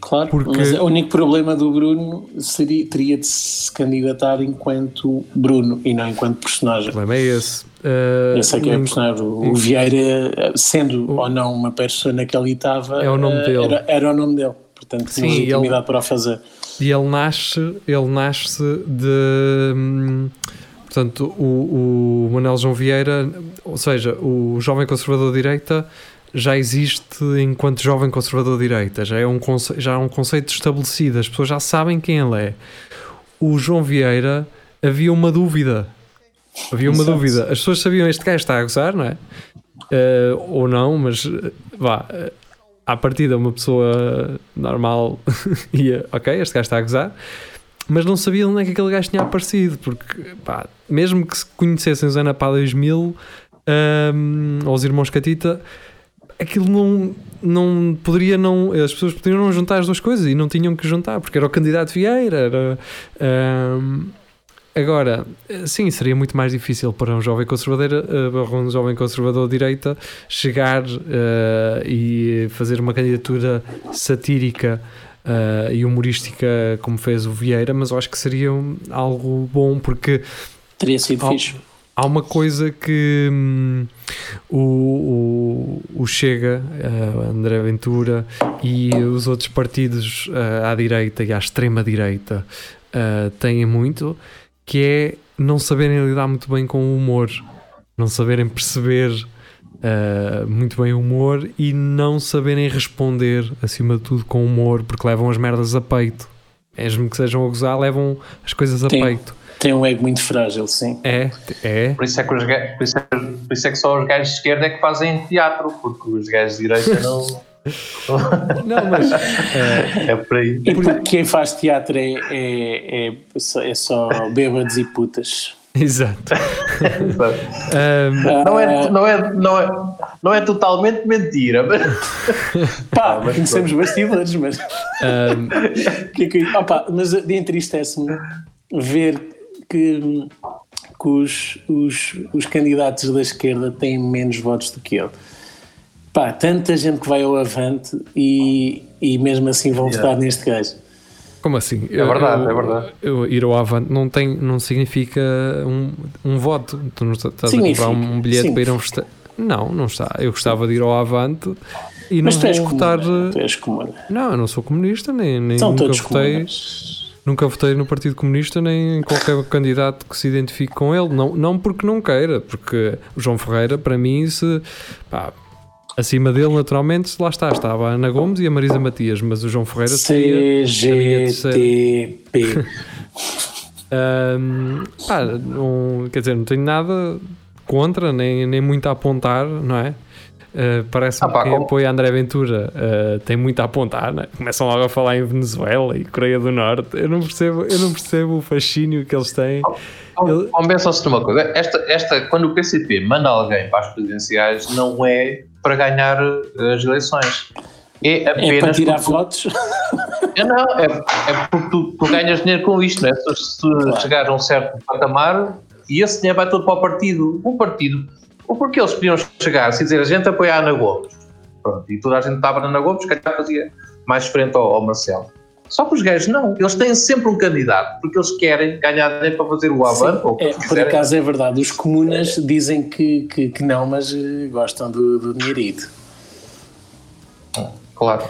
Claro, Porque- mas o único problema do Bruno seria, teria de se candidatar enquanto Bruno e não enquanto O personagem. problema é esse. Ah, Eu sei que é o um- personagem. O, o Vieira, sendo ou não uma persona que ali estava, É o nome eh, dele. Era, era o nome dele. Portanto, Sim, tinha ele- legitimidade para o fazer. E ele nasce, ele nasce de. hum, Portanto, o, o Manuel João Vieira, ou seja, o jovem conservador direita já existe enquanto jovem conservador direita, já é um, já é um conceito estabelecido, as pessoas já sabem quem ele é. O João Vieira havia uma dúvida. Havia uma Exato. dúvida. As pessoas sabiam este gajo está a gozar, não é? Eh, ou não, mas eh, vá, eh, à partida uma pessoa normal ia, ok, este gajo está a gozar, mas não sabiam onde é que aquele gajo tinha aparecido, porque pá, mesmo que se conhecessem os Pá 2000 ahm, ou os irmãos Catita, aquilo não, não poderia não, as pessoas poderiam não juntar as duas coisas e não tinham que juntar, porque era o candidato Vieira, era. ahm, Agora, sim, seria muito mais difícil para um jovem conservador, eh, um jovem conservador de direita chegar eh, e fazer uma candidatura satírica eh, e humorística como fez o Vieira, mas eu acho que seria um- algo bom porque Teria sido Oh. fixe. há uma coisa que hum, o, o, o Chega, eh, André Ventura e os outros partidos eh, à direita e à extrema direita eh, têm muito, que é não saberem lidar muito bem com o humor, não saberem perceber eh, muito bem o humor e não saberem responder acima de tudo com humor, porque levam as merdas a peito. Mesmo que sejam a gozar, levam as coisas a Sim. peito. Tem um ego muito frágil, sim. É, é. Por isso é que, os por isso é, por isso é que só os gajos de esquerda é que fazem teatro, porque os gajos de direita não. Não, mas eh, é por aí. E porque quem faz teatro é, é, é, só, é só bêbados e putas. exato. Ahm, Não é, não, é, não, é, não é totalmente mentira, mas Pá, conhecemos bastidores, mas. ahm, que é que, opa, mas entristece-me ver que, que os, os, os candidatos da esquerda têm menos votos do que ele. Pá, tanta gente que vai ao avante e, e mesmo assim vão Yeah. votar neste gajo. Como assim? É verdade, é verdade. Eu, ir ao avante não, tem, não significa um, um voto. Tu não estás a Significa, comprar um bilhete sim. para ir a um Não, não está. Eu gostava de ir ao avante e Mas não vou. Tu és comum. Não, eu não sou comunista, nem, nem São nunca votei. Nunca votei no Partido Comunista nem em qualquer candidato que se identifique com ele. Não, não porque não queira, porque o João Ferreira, para mim, se, pá, acima dele, naturalmente, lá está. Estava a Ana Gomes e a Marisa Matias, mas o João Ferreira CGTP. Pá, não, quer dizer, não tenho nada contra, nem, nem muito a apontar, não é? Uh, Parece-me Ah, pá, que quem como- apoia André Ventura uh, tem muito a apontar, né? começam logo a falar em Venezuela e Coreia do Norte. Eu não percebo, eu não percebo o fascínio que eles têm. Ele- Convençam-se de uma coisa. Esta, esta, quando o PCP manda alguém para as presidenciais, não é para ganhar eh, as eleições. É É para apenas. tirar porque- votos. É, não, é, é porque tu, tu ganhas dinheiro com isto, não é? Se, se tu Claro. chegares a um certo patamar e esse dinheiro vai todo para o partido. O partido. Ou porque eles podiam chegar e dizer a gente apoia a Ana Gomes. Pronto, e toda a gente estava na Ana Gomes, se calhar fazia mais frente ao, ao Marcelo. Só que os gajos não. Eles têm sempre um candidato porque eles querem ganhar dinheiro para fazer o Avante ou o que É, por acaso é verdade. Os comunas dizem que, que, que não, mas eh, gostam do, do dinheirito. Claro.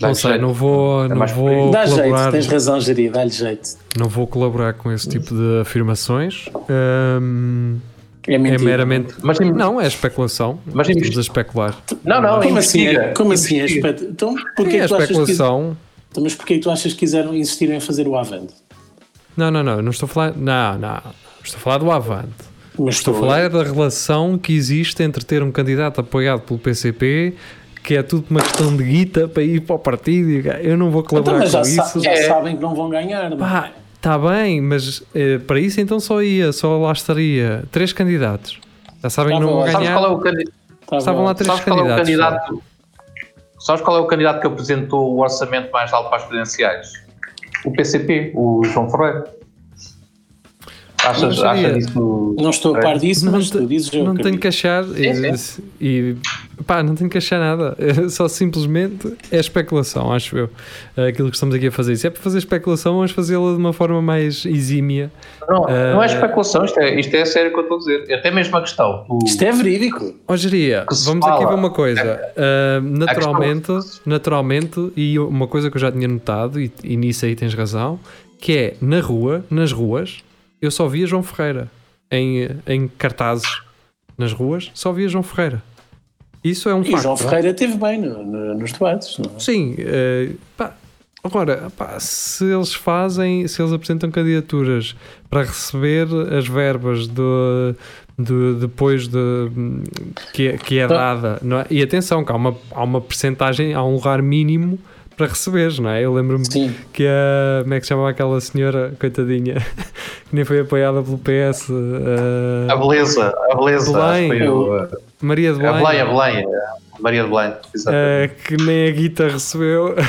Não sei, jeito. não vou, não por aí. vou Dá jeito, colaborar, tens razão, Jari, dá-lhe jeito. não vou colaborar com esse tipo de afirmações. Ahm, É é meramente. Mas, Não, é especulação. Mas Estamos a especular. não, não, Como assim? É, como assim? É Investiga. espet... Então, porquê É que tu achas que... Então, mas porquê que tu achas que quiseram insistir em fazer o Avante? Não, não, não. Não estou a falar. Não, não. Estou a falar do Avante. Mas Estou a falar da relação que existe entre ter um candidato apoiado pelo PCP, que é tudo uma questão de guita para ir para o partido. Eu não vou Então, colaborar já, com sa- isso. já É. sabem que não vão ganhar. não é? Pá, está bem, mas eh, para isso então só ia, só lá estaria três candidatos. Já sabem que não vão. Sabes ganhar. qual é o candidato? Tá Estavam bom. lá três Sabes qual é o candidatos. candidato? Sabes qual é o candidato que apresentou o orçamento mais alto para as presidenciais? O PCP, o João Ferreira. Achas, Não achas isso? Não estou a par disso, Não mas tu dizes não tenho que achar e, Sim, e pá, não tenho que achar nada. Só simplesmente é especulação, acho eu. Aquilo que estamos aqui a fazer. Se é para fazer especulação, vamos fazê-la de uma forma mais exímia. Não, não Eh, é especulação, isto é, isto é sério que eu estou a dizer. Até mesmo a questão. o- Isto é verídico. Ó Geria, vamos aqui fala. ver uma coisa. Ah, naturalmente, naturalmente, e uma coisa que eu já tinha notado, e, e nisso aí tens razão, que é na rua, nas ruas, eu só via João Ferreira. Em, em cartazes nas ruas, só via João Ferreira. Isso é um E facto. João Ferreira teve bem no- no- nos debates. Não é? Sim, eh, pá, agora, pá, se eles fazem, se eles apresentam candidaturas para receber as verbas do, depois de que, é- que é dada, não é? e atenção, que há uma, há uma percentagem, há um lugar mínimo para receberes, não é? Eu lembro-me que a, como é que se chamava aquela senhora, coitadinha, que nem foi apoiada pelo PS, eh, A beleza, a beleza. Belém. acho que foi o- Maria de a Belém, Belém, a Belém. a Maria de Belém. Exatamente. que nem a Guita recebeu.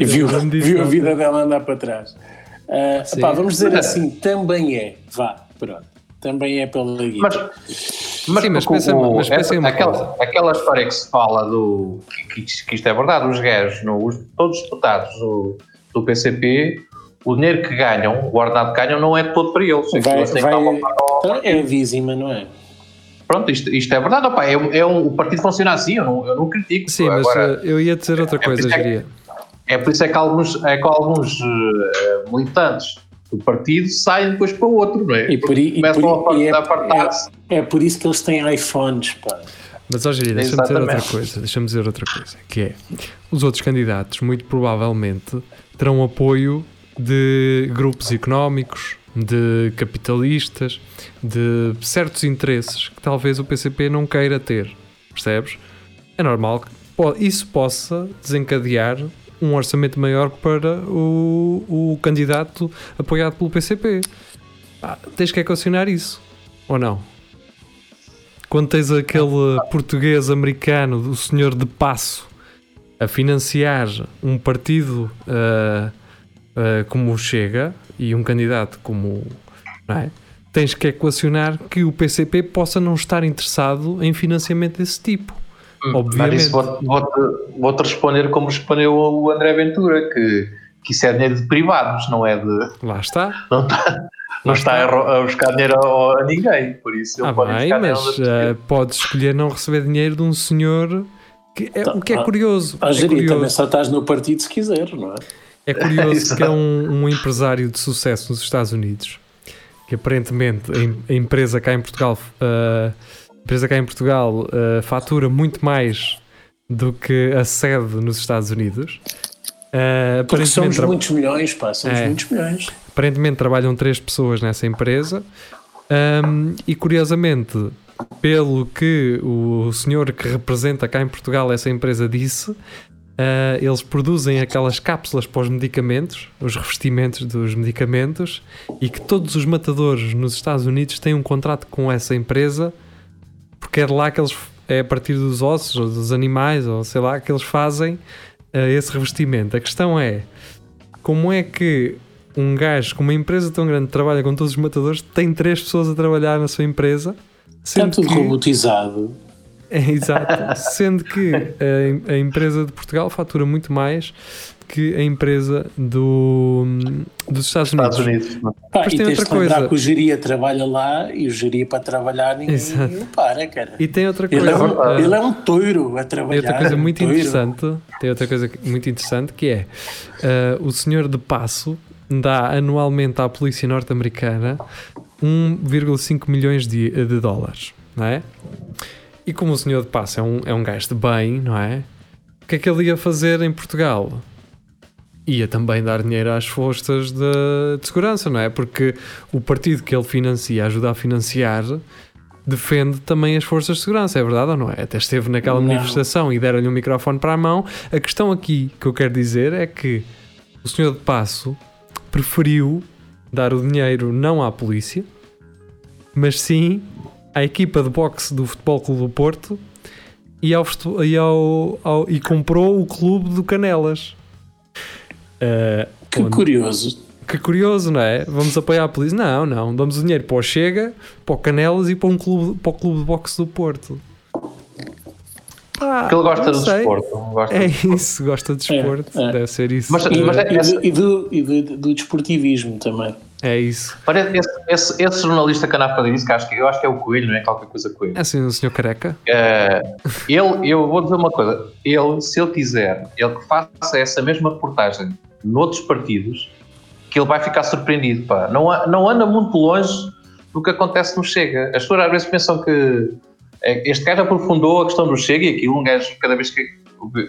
E viu, viu a vida dela andar para trás. Pá, vamos dizer assim, também é. Vá, pronto. Também é pela guita. Mas, mas, Sim, mas pensa- o- mas pensa essa- em uma aquela, aquela história que se fala do que, que- que isto é verdade, os gajos, no, os- todos os deputados do, do PCP, o dinheiro que ganham, o ordenado que ganham, não é todo para eles. vai, Eles que vai, então é a dízima, não é? Pronto, isto, isto é verdade, opa, é, um- é um, o partido funciona assim, eu não, eu não critico. Sim, mas Agora, eh, eu ia dizer outra é coisa, é é por isso é que alguns, é que alguns eh, militantes do partido saem depois para o outro, não é? E por, e Começam por, a e a apartar-se. é, é por isso que eles têm iPhones, pá. Mas, ó, Geria, deixa-me dizer outra coisa. Deixa-me dizer outra coisa, que é, os outros candidatos, muito provavelmente, terão apoio de grupos económicos, de capitalistas, de certos interesses que talvez o PCP não queira ter, percebes? É normal que isso possa desencadear um orçamento maior para o, o candidato apoiado pelo PCP. Ah, tens que equacionar isso, ou não? Quando tens aquele português americano, do senhor de passo, a financiar um partido ah, ah, como o Chega e um candidato como. Não é? Tens que equacionar que o PCP possa não estar interessado em financiamento desse tipo. Mas Obviamente. isso vou- vou-te vou-te responder como respondeu o André Ventura, que, que isso é dinheiro de privados, não é de. Lá está. Não está, não está a, a buscar dinheiro a, a ninguém, por isso ele Ah, pode bem, mas ah, podes escolher não receber dinheiro de um senhor. Que é, o que é Ah, curioso. A É gerir também curioso. só estás no partido se quiseres, não é? É curioso que é um, um empresário de sucesso nos Estados Unidos, que aparentemente a, em- a empresa cá em Portugal, uh, a empresa cá em Portugal uh, fatura muito mais do que a sede nos Estados Unidos. Uh, Porque somos tra- muitos milhões, pá, somos É. muitos milhões. aparentemente trabalham três pessoas nessa empresa. Um, e curiosamente, pelo que o senhor que representa cá em Portugal essa empresa disse, uh, eles produzem aquelas cápsulas para os medicamentos, os revestimentos dos medicamentos, e que todos os matadores nos Estados Unidos têm um contrato com essa empresa, de lá que eles é a partir dos ossos ou dos animais, ou sei lá, que eles fazem uh, esse revestimento. A questão é como é que um gajo com uma empresa tão grande que trabalha com todos os matadores tem três pessoas a trabalhar na sua empresa? Está Sendo tudo que, robotizado. é, exato. Sendo que a, a empresa de Portugal fatura muito mais que a empresa do, dos Estados, Estados Unidos. Unidos. Pá, Depois e tem outra coisa. que o geria trabalha lá e o geria para trabalhar ninguém Exato. não para, cara. E tem outra Ele coisa. é, um, ah, ele é um touro a Tem trabalhar. outra coisa é muito touro. interessante, tem outra coisa muito interessante que é ah, o senhor de Passo dá anualmente à polícia norte-americana 1,5 milhões de, de dólares, não é? E como o senhor de Passo é um, é um gajo de bem, não é? O que é que ele ia fazer em Portugal? Ia também dar dinheiro às forças de, de segurança, não é? Porque o partido que ele financia, ajuda a financiar, defende também as forças de segurança, é verdade ou não é? Até esteve naquela Não. manifestação e deram-lhe um microfone para a mão. A questão aqui que eu quero dizer é que o senhor de Passo preferiu dar o dinheiro não à polícia, mas sim à equipa de boxe do Futebol Clube do Porto e, ao, e, ao- ao- e comprou o clube do Canelas. Uh, Que onde- curioso. que curioso, não é? Vamos apoiar a polícia? Não, não. Damos o dinheiro para o Chega, para o Canelas e para, um clube, para o clube de boxe do Porto. Ah, Porque ele gosta do sei. desporto. Gosta É do- isso, gosta de desporto. é. Deve ser isso. Mas- E, mas é- e do, e, do, e do- do desportivismo também. É isso. Olha, esse, esse, esse jornalista que a que acho que, eu acho que é o Coelho, não é? Qualquer coisa Coelho. É assim, o senhor careca? Eh, ele, eu vou dizer uma coisa, ele, se ele quiser, ele que faça essa mesma reportagem noutros partidos, que ele vai ficar surpreendido, pá. Não, não anda muito longe do que acontece no Chega. As pessoas às vezes pensam que eh, este gajo aprofundou a questão do Chega e aquilo, um gajo, cada vez que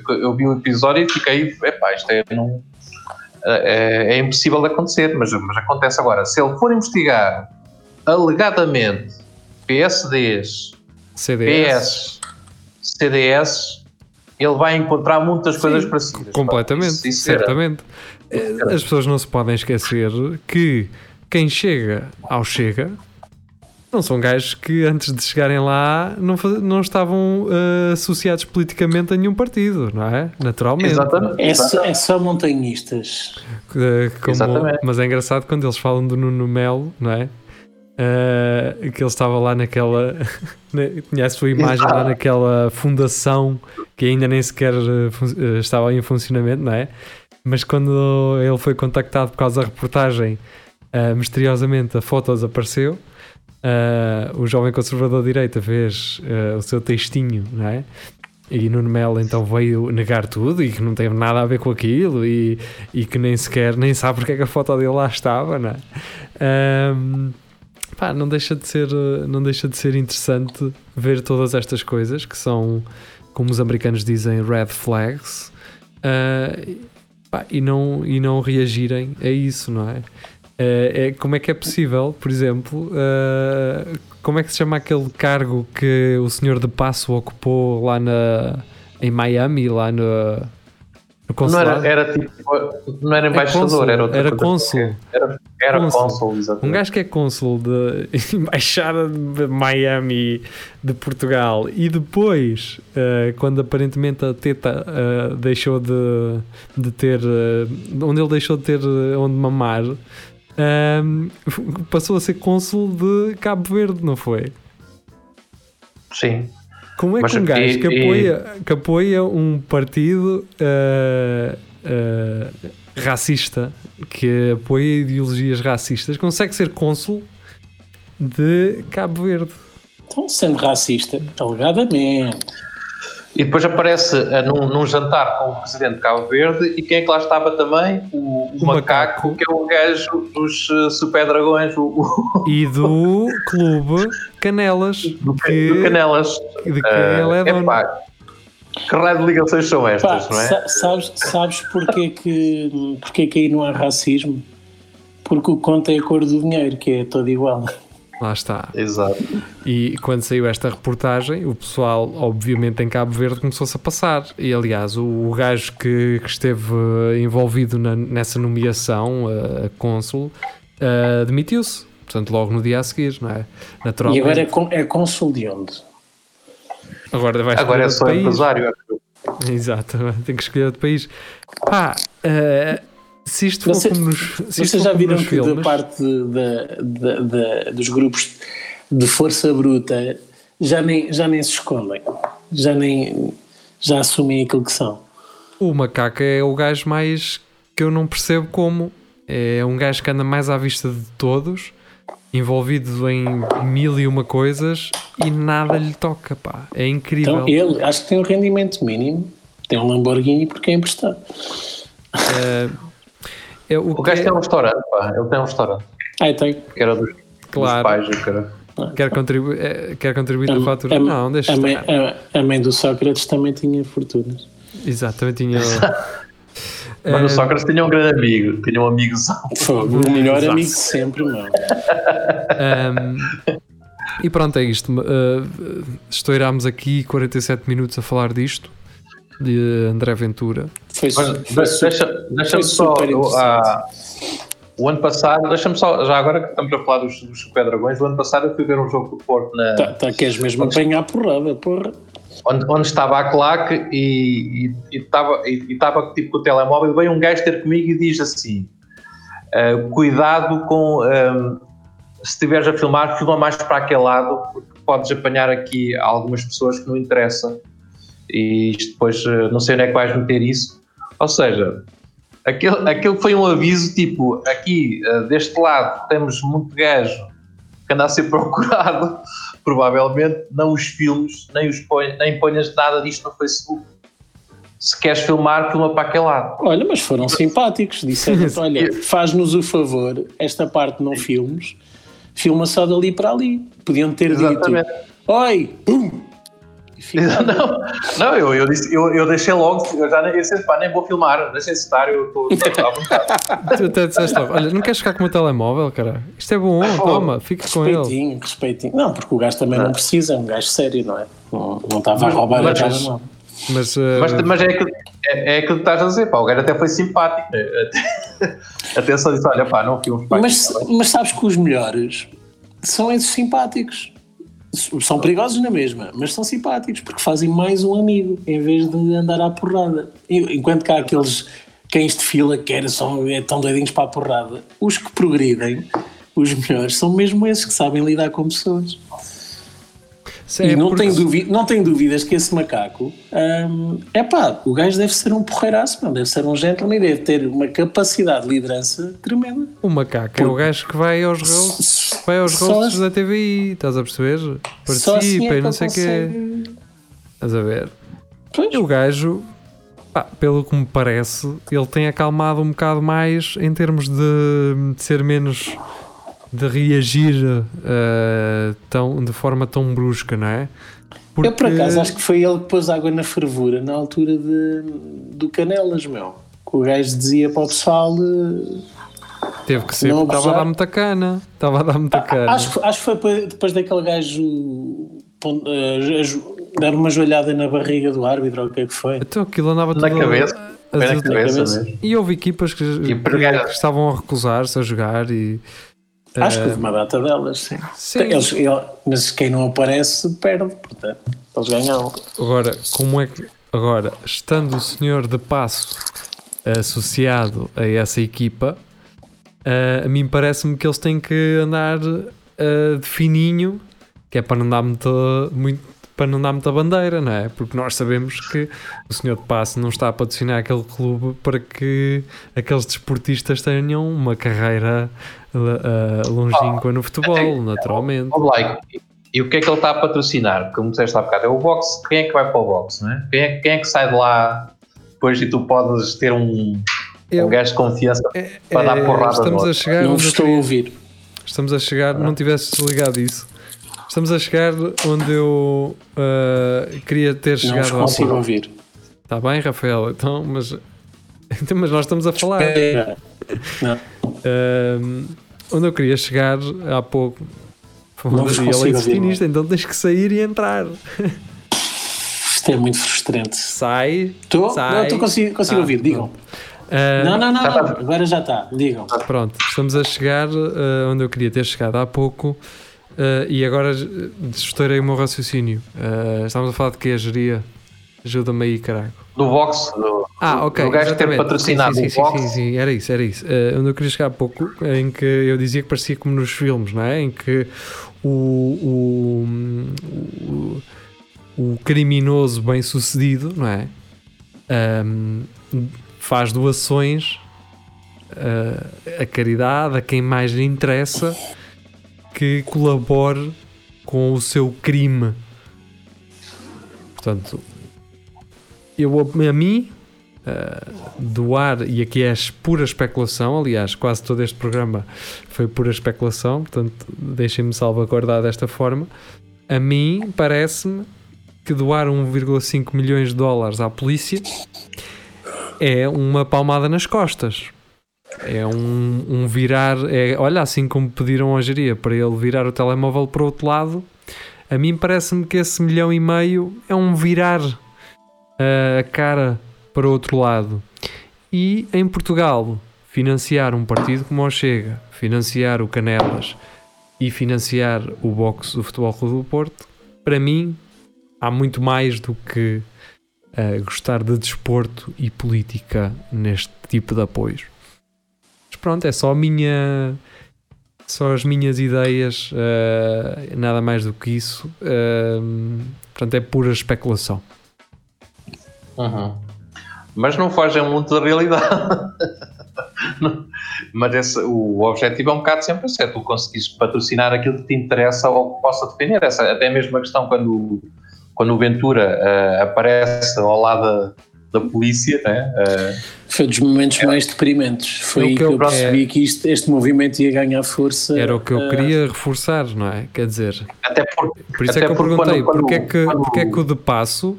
eu vi- um episódio, fiquei, epá, isto é, não, é, é impossível de acontecer, mas, mas acontece agora. Se ele for investigar alegadamente PSDs, CDS. PS, CDS, ele vai encontrar muitas coisas Sim, parecidas. Completamente, Isso- isso era- certamente. Eh, As pessoas não se podem esquecer que quem chega ao Chega não são gajos que antes de chegarem lá não, não estavam eh, associados politicamente a nenhum partido, não é? Naturalmente. Exatamente. É, só- é só montanhistas. Eh, como- Exatamente. mas é engraçado quando eles falam do Nuno Melo, não é? Eh, que ele estava lá naquela. na- tinha a sua imagem lá Exato. naquela fundação que ainda nem sequer estava em funcionamento, não é? Mas quando ele foi contactado por causa da reportagem, misteriosamente a foto desapareceu. Eh, o jovem conservador de direita fez eh, o seu textinho, não é? E Nuno Melo então veio negar tudo e que não teve nada a ver com aquilo e, e que nem sequer nem sabe porque é que a foto dele lá estava, não é? Ahm, pá, não deixa de ser não deixa de ser interessante ver todas estas coisas que são como os americanos dizem red flags ah, pá, e não e não reagirem a isso, não é? Eh, é como é que é possível, por exemplo, eh, como é que se chama aquele cargo que o senhor de Passo ocupou lá na, em Miami, lá no, no Não consulado? era, era tipo, não era embaixador, cônsul, era outra era cônsul. qualquer. Era, era Cônsul. cônsul, Um exatamente. gajo que é cônsul de embaixada de Miami de Portugal e depois, eh, quando aparentemente a teta eh, deixou de, de ter, onde ele deixou de ter onde mamar, ehm, passou a ser cônsul de Cabo Verde, não foi? Sim. Como é Mas que um gajo e- que, e- apoia, que apoia um partido eh, eh, racista, que apoia ideologias racistas, consegue ser cônsul de Cabo Verde? Então, sendo racista, alegadamente. E depois aparece eh, num, num jantar com o presidente de Cabo Verde e quem é que lá estava também? O, o O macaco, macaco. que é o gajo dos eh, super dragões, o, o, E do clube Canelas, do, que, do Canelas. de que Eh, ele é dono. epá, Que raio de ligações são Pá, estas, não é? sa- sabes, sabes porquê, que, porquê que aí não há racismo? Porque o conto é a cor do dinheiro, que é todo igual. Lá está. Exato. E quando saiu esta reportagem, o pessoal, obviamente, em Cabo Verde começou-se a passar. E aliás, o, o gajo que, que esteve eh, envolvido na- nessa nomeação, eh, a cônsul, eh, demitiu-se. Portanto, logo no dia a seguir, não é? E Naturalmente. agora é, con- é cônsul de onde? agora vai Agora é só país. empresário. Exato, tem que escolher outro país. Pá, eh, se isto for Você- como nos, se Vocês já viram que da filmes, parte da, da- da- dos grupos de força bruta já nem, já nem se escondem, já nem já assumem aquilo que são. o macaco é o gajo mais que eu não percebo como. É um gajo que anda mais à vista de todos, envolvido em mil e uma coisas e nada lhe toca, pá. É incrível. Então ele acho que tem um rendimento mínimo, tem um Lamborghini porque é emprestado. Eh, é o O que gajo é- tem um restaurante, pá. Ele tem um restaurante. Ah, tem. Que era dos, Claro. dos pais, o cara. quer contribuir, é, quer contribuir na fatura? a, não, deixa a, mãe, a, a mãe do Sócrates também tinha fortunas. Exatamente, tinha. Mas Eh, o Sócrates tinha um grande amigo. Tinha um amigozão. Fogo, o melhor amigo de sempre, não. Um, e pronto, é isto. Uh, estourámos aqui 47 minutos a falar disto, de André Ventura. Foi, foi deixa- deixa-me foi só. o- interessante. ah, o ano passado, deixa-me só, já agora que estamos a falar dos, dos Super Dragões, o ano passado eu fui ver um jogo do Porto na, Tá, tá, queres mesmo apanhar porrada, porra. onde, onde estava a claque e, e, e estava, e, e estava tipo com o telemóvel. Veio um gajo ter comigo e diz assim: ah, Cuidado com. ah, se estiveres a filmar, filma mais para aquele lado, porque podes apanhar aqui algumas pessoas que não interessa. E isto depois não sei onde é que vais meter isso. Ou seja, aquele, aquele foi um aviso tipo: aqui ah, deste lado temos muito gajo que anda a ser procurado provavelmente não os filmes, nem, os ponhas, nem ponhas nada disto no Facebook. Se queres filmar, filma para aquele lado. Olha, mas foram simpáticos. Disseram olha, faz-nos o favor, esta parte não filmes, filma só dali para ali. Podiam ter Exatamente. dito, oi, pum! Fica- Não, não eu, eu, disse, eu, eu deixei logo, eu já nem, eu disse, pá, nem vou filmar, deixem estar, eu estou à vontade. Tu até disseste logo, olha, não queres ficar com o meu telemóvel, cara? Isto é bom, toma, fica com ele. Respeitinho, respeitinho. Não, porque o gajo também não precisa, é um gajo sério, não é? Não, não estava a roubar Mas- a cara, não. Mas, uh, Mas, mas é, aquilo, é, é que estás a dizer, pá, o gajo até foi simpático. né? Até, até só disse, olha, pá, não filmes Mas, mas sabes que os melhores são esses simpáticos. São perigosos na mesma, mas são simpáticos porque fazem mais um amigo em vez de andar à porrada. Enquanto que há aqueles cães de fila que era só, é tão doidinhos para a porrada, os que progridem, os melhores, são mesmo esses que sabem lidar com pessoas. é e não, porque- tenho dúvi- não tenho dúvidas que esse macaco é pá, o gajo deve ser um porreiraço, não, deve ser um gentleman e deve ter uma capacidade de liderança tremenda. O macaco é o gajo que vai aos roasts, vai aos roasts assim- da TVI, estás a perceber? Só assim Participa é e não sei o quê. Estás a ver? Pois. E o gajo, pá, pelo que me parece, ele tem acalmado um bocado mais em termos de, de ser menos. de reagir eh, tão, de forma tão brusca, não é? Eu por acaso acho que foi ele que pôs água na fervura na altura de, do Canelas, meu. Que o gajo dizia para o pessoal. eh, teve que ser, não porque estava a dar muita cana. Estava a dar muita cana. Acho, que- acho que foi depois- daquele gajo eh, dar uma joelhada na barriga do árbitro, ou o que é que foi? Então aquilo andava Na tudo cabeça. na cabeça cabeça. E houve equipas que, que- estavam a recusar-se a jogar e. Acho que eh, houve uma data delas, sim. sim. Eles- ele- mas quem não aparece perde, portanto, eles ganham. Agora, como é que. Agora, estando o senhor de passo associado a essa equipa, eh, a mim parece-me que eles têm que andar eh, de fininho, que é para não dar muita, muito, para não dar muita bandeira, não é? Porque nós sabemos que o senhor de passo não está a patrocinar aquele clube para que aqueles desportistas tenham uma carreira eh, longínqua no futebol, naturalmente. E, e o que é que ele está a patrocinar? Como disseste há bocado, é o boxe. Quem é que vai para o boxe, não é? Quem é, quem é que sai de lá depois e tu podes ter um, Eu- um gajo de confiança para dar Eh, porrada estamos a chegar não estou a ouvir. Estamos a chegar, não tivesse desligado isso. estamos a chegar onde eu uh, queria ter Não chegado há consigo ouvir. Está bem, Rafael? Então, mas, então, mas nós estamos a falar. Não, Um, onde eu queria chegar há pouco foi Não onde vos ele é consigo ouvir, definista, então tens que sair e entrar. isto é muito frustrante. Sai. Estou? sai. Não, estou consigo, consigo Ah, ouvir, digam. Uh, Não, não, não, está. agora já está, digam. Pronto, estamos a chegar uh, onde eu queria ter chegado há pouco uh, e agora estourei o meu raciocínio. Uh, estamos a falar de que a geria? Ajuda-me aí, caralho. Do Vox, do, Ah, ok. do gajo ter patrocinado sim, sim, o sim, Vox. sim, sim, era isso, era isso. Uh, onde eu queria chegar há pouco, em que eu dizia que parecia como nos filmes, não é? Em que o, o, o, o criminoso bem sucedido, não é? Um, faz doações uh, a caridade, a quem mais lhe interessa que colabore com o seu crime. Portanto, eu a, mim uh, doar, e aqui é pura especulação, aliás, quase todo este programa foi pura especulação, portanto, deixem-me salvaguardar desta forma. A mim parece-me que doar 1,5 milhões de dólares à polícia é uma palmada nas costas. É um, um virar. É, olha, assim como pediram a geria para ele virar o telemóvel para o outro lado, a mim parece-me que esse milhão e meio é um virar a cara para o outro lado. E em Portugal, financiar um partido como o Chega, financiar o Canelas e financiar o boxe do Futebol Clube do Porto, para mim, há muito mais do que uh, gostar de desporto e política neste tipo de apoios. Mas pronto, é só a minha. Só as minhas ideias, uh, nada mais do que isso. Uh, portanto, é pura especulação. Uhum. Mas não fogem muito da realidade. Mas esse, o objetivo é um bocado sempre é tu conseguires patrocinar aquilo que te interessa ou que possa defender. Essa, até mesmo a questão quando, quando o Ventura uh, aparece ao lado da, da polícia, né? Uh, Foi dos momentos mais deprimentes. Foi É o aí que que eu- eu percebi é- que isto- este movimento ia ganhar força. Era o que eu uh, queria reforçar, não é? Quer dizer, até porque, por isso até é que eu porque perguntei quando- porque, é que, quando- porque é que o de passo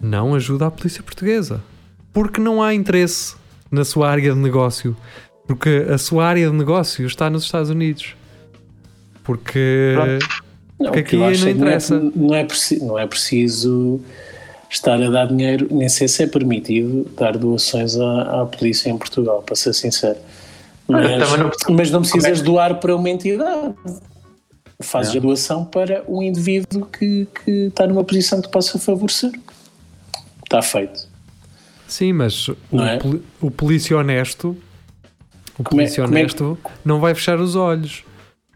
não ajuda a polícia portuguesa? Porque não há interesse na sua área de negócio. Porque a sua área de negócio está nos Estados Unidos. Porque. Não, Porque aqui não é que não é- interessa. Não é, preci- não é preciso estar a dar dinheiro, nem sei se é permitido dar doações à, à polícia em Portugal, para ser sincero. Olha, Mas, não mas não é precisas que- doar para uma entidade. Fazes É. a doação para um indivíduo que, que está numa posição que te possa favorecer. Está feito. Sim, mas o, Não é? poli- o polícia honesto. O Como é- polícia é honesto não vai fechar os olhos.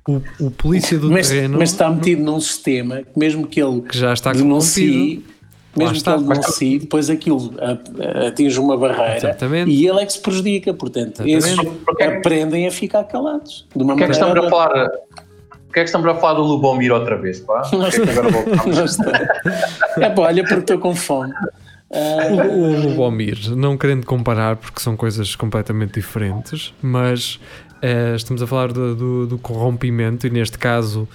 O, o polícia do Mas, terreno mas está metido num sistema que mesmo que ele que já está denuncie, mesmo está. que ele denuncie, depois aquilo atinge uma barreira Exatamente. e ele é que se prejudica. Portanto, esses Exatamente. Porque é que- aprendem a ficar calados. De uma Porque é que maneira estamos a falar? É que estamos a falar do Lubomir outra vez, pá? Porque é que agora voltamos? Não está. É pá, olha, porque estou com fome. O, o Lubomir, não querendo comparar, porque são coisas completamente diferentes, mas eh, estamos a falar do, do- do corrompimento e neste caso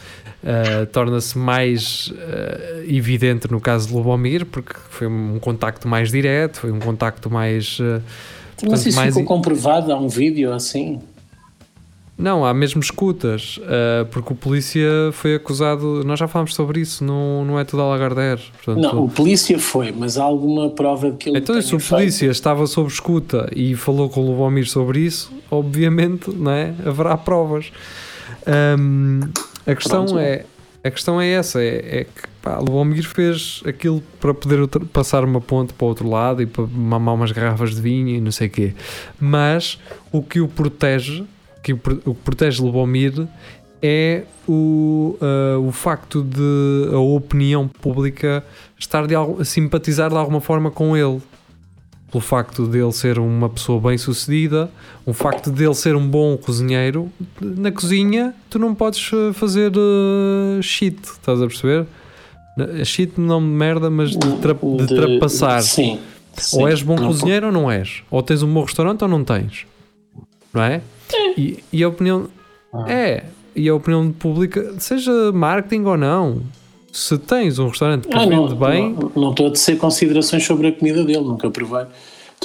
eh, torna-se mais eh, evidente no caso de Lubomir, porque foi um contacto mais direto, foi um contacto mais. portanto, sei se mais ficou comprovado, há um vídeo assim. Não, há mesmo escutas, eh, porque o polícia foi acusado. Nós já falámos sobre isso, não, não é tudo a Lagardère. Portanto, Não, o polícia foi, mas há alguma prova de que ele Então, se o feito? polícia estava sob escuta e falou com o Lubomir sobre isso, obviamente não é? haverá provas. Hum, a, questão Pronto. é, a questão é essa: é, é que pá, Lubomir fez aquilo para poder passar uma ponte para o outro lado e para mamar umas garrafas de vinho e não sei o quê. Mas o que o protege, que o, protege Lubomir é o, ah, o facto de a opinião pública estar de algo, simpatizar de alguma forma com ele. Pelo facto dele ser uma pessoa bem sucedida, o facto dele ser um bom cozinheiro, na cozinha tu não podes eh, fazer eh, shit, estás a perceber? Shit não de merda, mas de, tra de trapassar. Sim. sim. Ou és bom Não cozinheiro ou não és. Ou tens um bom restaurante ou não tens. Não é? E, e a opinião. Ah. É. e a opinião pública, seja marketing ou não, se tens um restaurante que Ah, não, vende bem, não, não estou a tecer considerações sobre a comida dele, nunca provei.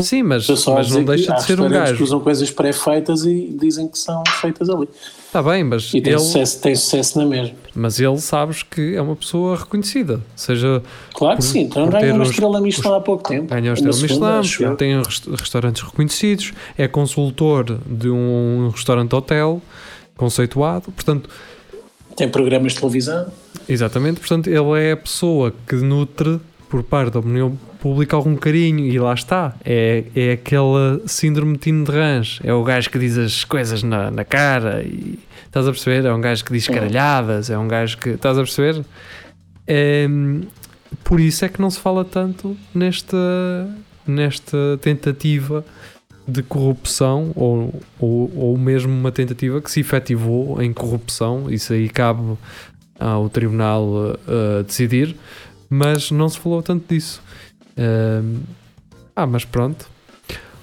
Sim, mas, mas não deixa de ser um restaurantes que gajo. usam coisas pré-feitas e dizem que são feitas ali. Está bem, mas E tem, ele, sucesso, tem sucesso na mesma. mas ele sabes que é uma pessoa reconhecida, seja Claro que Por- sim, então ganhou uma estrela Michelin há pouco tempo. ganha o Na estrela Michelin, tem rest- restaurantes reconhecidos, é consultor de um restaurante hotel conceituado, portanto, Tem programas de televisão. exatamente, portanto, ele é a pessoa que nutre por parte da opinião pública algum carinho e lá está, é, é aquela síndrome de Tino de Rãs, é o gajo que diz as coisas na, na cara e estás a perceber? É um gajo que diz caralhadas, é um gajo que estás a perceber? É, por isso é que não se fala tanto nesta, nesta tentativa de corrupção ou, ou, ou mesmo uma tentativa que se efetivou em corrupção, isso aí cabe ao tribunal uh, decidir, mas não se falou tanto disso. Um, ah, mas pronto.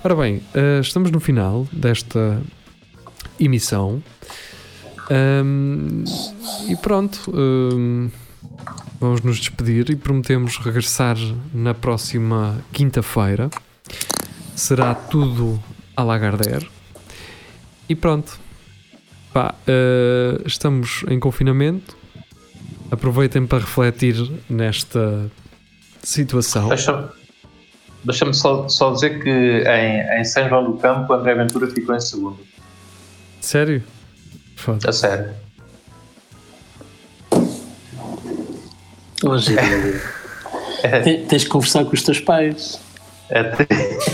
Ora bem, uh, estamos no final desta emissão. Um, e pronto, um, vamos nos despedir e prometemos regressar na próxima quinta-feira. Será tudo a Lagardère. E pronto. Pá, uh, estamos em confinamento. Aproveitem para refletir nesta situação. Deixa-me deixa só, só dizer que em, em São João do Campo, André Ventura ficou em segundo. Sério? Foda. A sério. Hoje Tem- Tens de conversar com os teus pais. É, tri-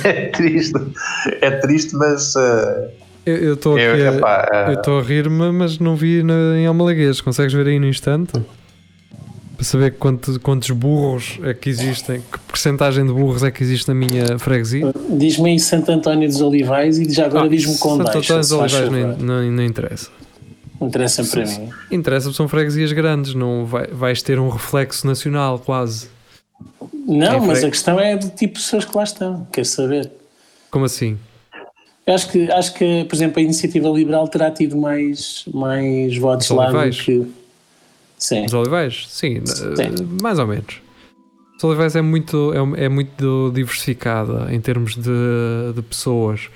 é triste. É triste, mas. uh, Eu estou a, uh, a rir-me, mas não vi na, em Almalaguês. Consegues ver aí no instante? Para saber quanto- quantos burros é que existem, que porcentagem de burros é que existe na minha freguesia. Diz-me aí Santo António dos Olivais e já agora Ah, diz-me Santo Condeixa. Antônio dos se faz Olivais não, não, não interessa. Interessa para mim. Interessa, são freguesias grandes, não vai, vais ter um reflexo nacional quase. Não, Quem mas a questão é do tipo de pessoas que lá estão. Quer saber? Como assim? Eu acho que, acho que, por exemplo, a iniciativa liberal terá tido mais, mais votos Os lá do que. Sim. Os Olivais? Sim, eh, mais ou menos. Os Olivais é muito, é, é muito diversificada em termos de, de pessoas.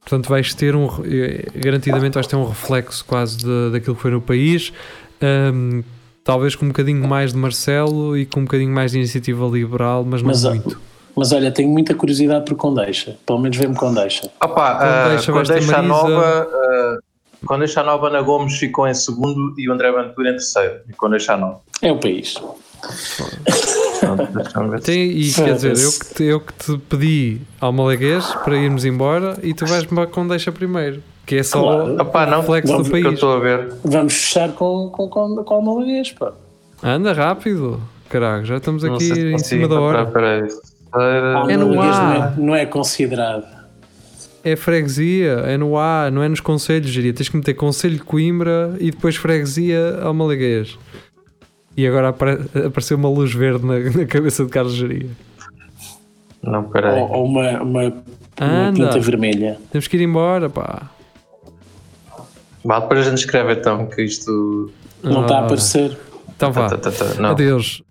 Portanto, vais ter um. eh, Garantidamente vais ter um reflexo quase de- daquilo que foi no país. Ahm, talvez com um bocadinho mais de Marcelo e com um bocadinho mais de iniciativa liberal, mas não Mas, ó, muito. Mas olha, tenho muita curiosidade por Condeixa. Pelo menos vê-me Condeixa. Opa, Condeixa, uh, Condeixa Marisa. Nova. Uh, Condeixa Nova, Ana Gomes ficou em segundo e o André Ventura em terceiro. E Condeixa Nova. É o país. Tem, e quer dizer, eu que, te, eu que te pedi ao Malaguês para irmos embora e tu vais-me para Condeixa primeiro, que é só Claro. Opa, não, reflexo do que eu país. estou a ver. Vamos fechar com, com, com, com o Malaguês, pá. Anda rápido, caralho, já estamos aqui se em cima da hora. O É no ar. não é, não é considerado. É freguesia, é no A, não é nos conselhos, diria. Tens que meter Conselho de Coimbra e depois freguesia ao Malaguês. E agora apare- apareceu uma luz verde na, na cabeça de Carlos Geria. Não, peraí. Ou, ou uma, uma, uma tinta vermelha. Temos que ir embora, pá. Vá, depois a gente escreve então que isto. Não está a Ah, aparecer. Então vá. Tá, tá, tá, não. Adeus.